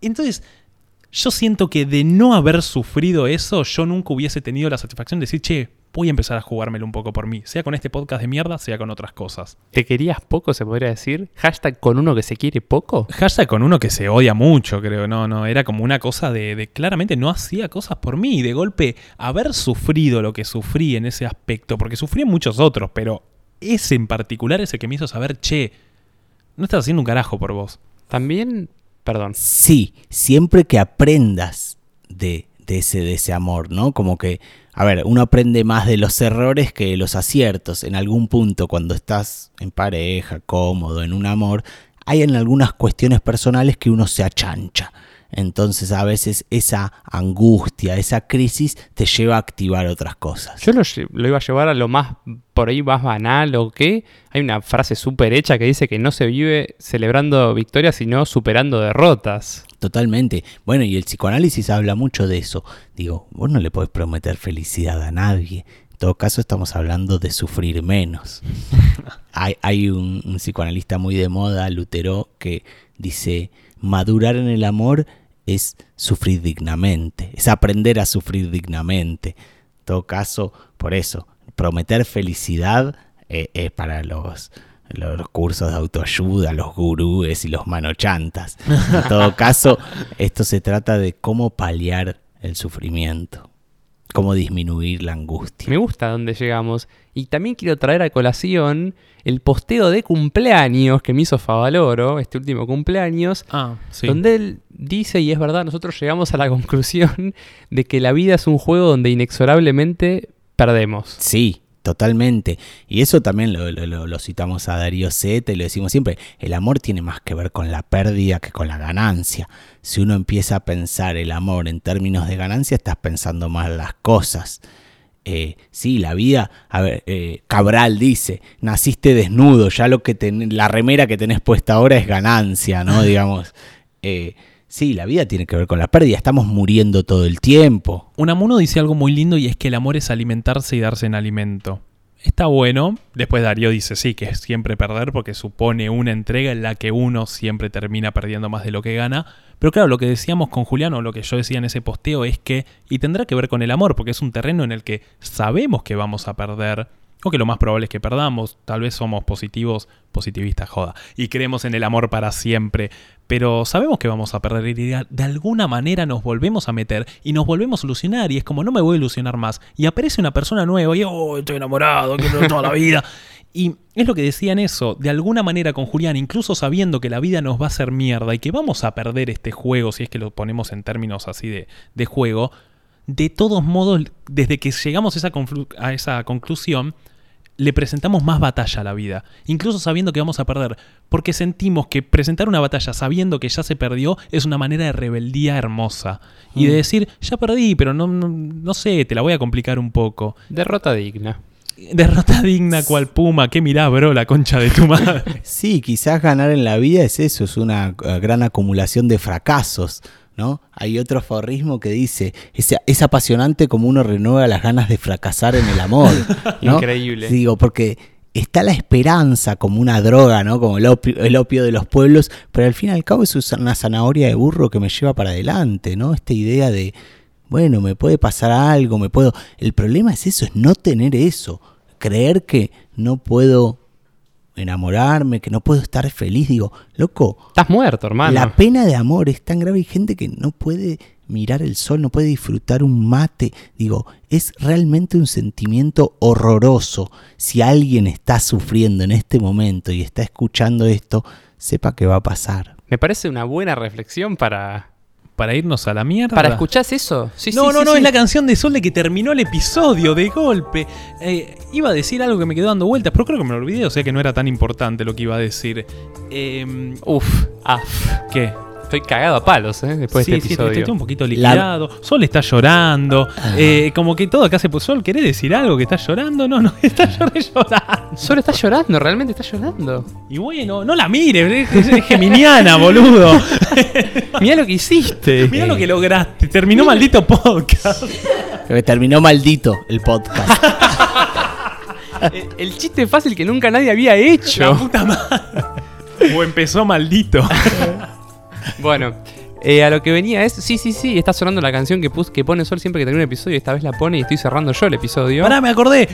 Entonces, yo siento que de no haber sufrido eso, yo nunca hubiese tenido la satisfacción de decir, che, voy a empezar a jugármelo un poco por mí, sea con este podcast de mierda, sea con otras cosas. ¿Te querías poco, se podría decir? ¿Hashtag con uno que se quiere poco? Hashtag con uno que se odia mucho, creo. No, no, era como una cosa de, de claramente no hacía cosas por mí. Y de golpe, haber sufrido lo que sufrí en ese aspecto, porque sufrí en muchos otros, pero ese en particular es el que me hizo saber, che, no estás haciendo un carajo por vos. También, perdón. Sí, siempre que aprendas de, de, ese, de ese amor, ¿no? Como que, a ver, uno aprende más de los errores que de los aciertos. En algún punto, cuando estás en pareja, cómodo, en un amor, hay en algunas cuestiones personales que uno se achancha. Entonces a veces esa angustia, esa crisis te lleva a activar otras cosas. Yo lo, iba a llevar a lo más, por ahí más banal o qué. Hay una frase súper hecha que dice que no se vive celebrando victorias, sino superando derrotas. Totalmente. Bueno, y el psicoanálisis habla mucho de eso. Digo, vos no le podés prometer felicidad a nadie. En todo caso estamos hablando de sufrir menos. <laughs> hay, un, un psicoanalista muy de moda, Lutero, que dice, madurar en el amor es sufrir dignamente, es aprender a sufrir dignamente. En todo caso, por eso, prometer felicidad eh, es para los, los cursos de autoayuda, los gurúes y los manochantas. En todo <laughs> caso, esto se trata de cómo paliar el sufrimiento cómo disminuir la angustia. Me gusta donde llegamos. Y también quiero traer a colación el posteo de cumpleaños que me hizo Favaloro, este último cumpleaños, ah, donde él dice, y es verdad, nosotros llegamos a la <laughs> conclusión de que la vida es un juego donde inexorablemente perdemos. Sí, Totalmente. Y eso también lo, citamos a Darío Zeta y lo decimos siempre. El amor tiene más que ver con la pérdida que con la ganancia. Si uno empieza a pensar el amor en términos de ganancia, estás pensando mal las cosas. Eh, sí, la vida, a ver, eh, Cabral dice, naciste desnudo, ya lo que ten, la remera que tenés puesta ahora es ganancia, ¿no? <laughs> Digamos, eh, Sí, la vida tiene que ver con la pérdida, estamos muriendo todo el tiempo. Unamuno dice algo muy lindo y es que el amor es alimentarse y darse en alimento. Está bueno. Después Darío dice sí, que es siempre perder porque supone una entrega en la que uno siempre termina perdiendo más de lo que gana. Pero claro, lo que decíamos con Julián o lo que yo decía en ese posteo es que, y tendrá que ver con el amor, porque es un terreno en el que sabemos que vamos a perder, o que lo más probable es que perdamos, tal vez somos positivos, positivistas, joda, y creemos en el amor para siempre, pero sabemos que vamos a perder y de alguna manera nos volvemos a meter y nos volvemos a ilusionar. Y es como no me voy a ilusionar más. Y aparece una persona nueva y oh, estoy enamorado, quiero toda la vida. <laughs> Y es lo que decían eso, de alguna manera con Julián, incluso sabiendo que la vida nos va a hacer mierda y que vamos a perder este juego, si es que lo ponemos en términos así de, de juego, de todos modos, desde que llegamos a esa, a esa conclusión, le presentamos más batalla a la vida, incluso sabiendo que vamos a perder, porque sentimos que presentar una batalla sabiendo que ya se perdió es una manera de rebeldía hermosa. Y de mm. decir, ya perdí, pero no, no, sé, te la voy a complicar un poco. Derrota digna. <laughs> Derrota digna cual puma, que mirá, bro, la concha de tu madre. <laughs> Sí, quizás ganar en la vida es eso, es una eh, gran acumulación de fracasos. ¿No? Hay otro aforismo que dice, es, es, apasionante como uno renueva las ganas de fracasar en el amor. <laughs> Increíble. Digo, porque está la esperanza como una droga, ¿no? Como el opio, de los pueblos, pero al fin y al cabo es una zanahoria de burro que me lleva para adelante, ¿no? Esta idea de, bueno, me puede pasar algo, me puedo... El problema es eso, es no tener eso, creer que no puedo enamorarme, que no puedo estar feliz. Digo, loco. Estás muerto, hermano. La pena de amor es tan grave. Hay gente que no puede mirar el sol, no puede disfrutar un mate. Digo, es realmente un sentimiento horroroso. Si alguien está sufriendo en este momento y está escuchando esto, sepa que va a pasar. Me parece una buena reflexión para para irnos a la mierda. ¿Para escuchar eso? Sí, no, no, no, es la canción de Sol de que terminó el episodio de golpe. Eh, iba a decir algo que me quedó dando vueltas, pero creo que me lo olvidé, o sea que no era tan importante lo que iba a decir. Eh, uf, af. ¿Qué? Estoy cagado a palos, ¿eh? Después de este episodio. Sí, estoy un poquito liquidado. Sol está llorando. Ah. Eh, como que todo acá se puso. Sol, ¿querés decir algo? ¿Que está llorando? No, no, <laughs> está llorando. Sol está llorando, realmente está llorando. Y bueno, no la mire, es, geminiana, boludo. <laughs> Mira lo que hiciste. Mira lo que lograste. Terminó maldito podcast. Terminó maldito el podcast. <laughs> el, el chiste fácil que nunca nadie había hecho. La puta madre. O empezó maldito. Bueno, eh, a lo que venía es, sí, sí, sí, está sonando la canción que, que pone Sol siempre que termina un episodio. Esta vez la pone y estoy cerrando yo el episodio. Pará, me acordé.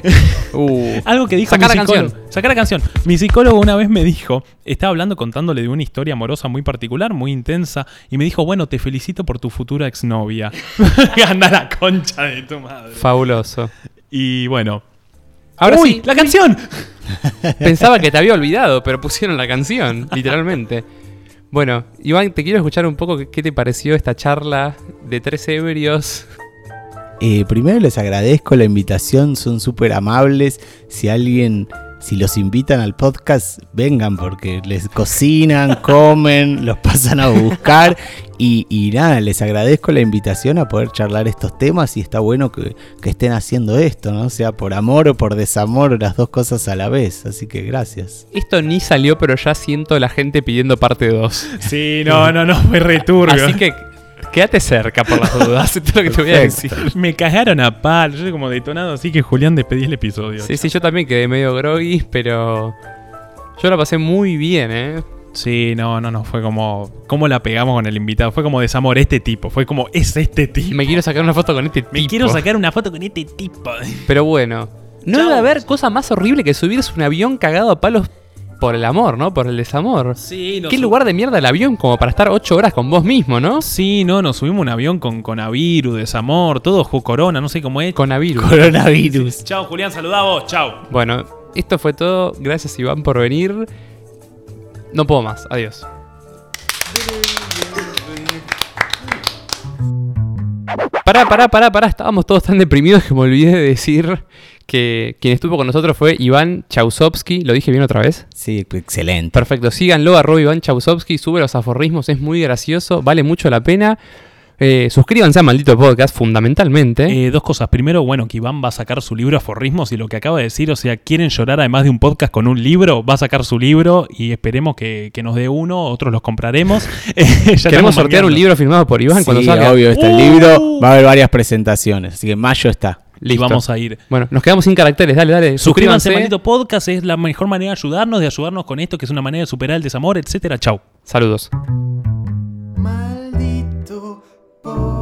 Uh. <laughs> Algo que dijo Sacar la canción. Sacar la canción. Mi psicólogo una vez me dijo, estaba hablando contándole de una historia amorosa muy particular, muy intensa, y me dijo, bueno, te felicito por tu futura exnovia. <laughs> Anda la concha de tu madre. Fabuloso. Y bueno. Ahora sí, la canción. Pensaba que te había olvidado, pero pusieron la canción, literalmente. Bueno, Iván, te quiero escuchar un poco qué, te pareció esta charla de tres ebrios. Eh, primero les agradezco la invitación, son súper amables. Si alguien si los invitan al podcast, vengan porque les cocinan, <laughs> comen, los pasan a buscar y, nada, les agradezco la invitación a poder charlar estos temas y está bueno que, estén haciendo esto, ¿no? Sea por amor o por desamor, las dos cosas a la vez, así que gracias. Esto ni salió, pero ya siento la gente pidiendo parte 2. Sí, no, no, no, fue returbio. Así que Quédate cerca por las dudas, <laughs> es lo que te voy a decir. Me cagaron a palo, yo soy como detonado, así que Julián despedí el episodio. Sí, sí, yo también quedé medio groggy, pero yo la pasé muy bien, ¿eh? Sí, no, no, no, fue como, ¿cómo la pegamos con el invitado? Fue como desamor, este tipo, fue como, es este tipo. Me quiero sacar una foto con este tipo. Me quiero sacar una foto con este tipo. Pero bueno, no debe haber cosa más horrible que subirse un avión cagado a palos por el amor, ¿no? Por el desamor. Sí, ¿Qué lugar de mierda el avión como para estar ocho horas con vos mismo, no? Sí, no, nos subimos un avión con coronavirus, desamor, todo corona, no sé cómo es. Coronavirus. Coronavirus. Chao, Julián, saluda a vos, chao. Bueno, esto fue todo. Gracias, Iván, por venir. No puedo más. Adiós. Pará, pará, pará, pará. Estábamos todos tan deprimidos que me olvidé de decir que quien estuvo con nosotros fue Iván Chausovsky. ¿Lo dije bien otra vez? Sí, excelente. Perfecto. Síganlo, arroba Iván Chausovsky. Sube los aforrismos, es muy gracioso, vale mucho la pena. Eh, suscríbanse a Maldito Podcast, fundamentalmente. Eh, dos cosas. Primero, bueno, que Iván va a sacar su libro Aforrismos y lo que acaba de decir, o sea, quieren llorar además de un podcast con un libro, va a sacar su libro y esperemos que, que nos dé uno, otros los compraremos. <laughs> Eh, ya Queremos sortear un libro firmado por Iván cuando salga. obvio, está el Uh. libro. Va a haber varias presentaciones. Así que en mayo está. Y Listo. vamos a ir. Bueno, nos quedamos sin caracteres. Dale, dale. Suscríbanse Maldito Podcast, es la mejor manera de ayudarnos, de ayudarnos con esto, que es una manera de superar el desamor, etcétera. Chau. Saludos. Maldito podcast.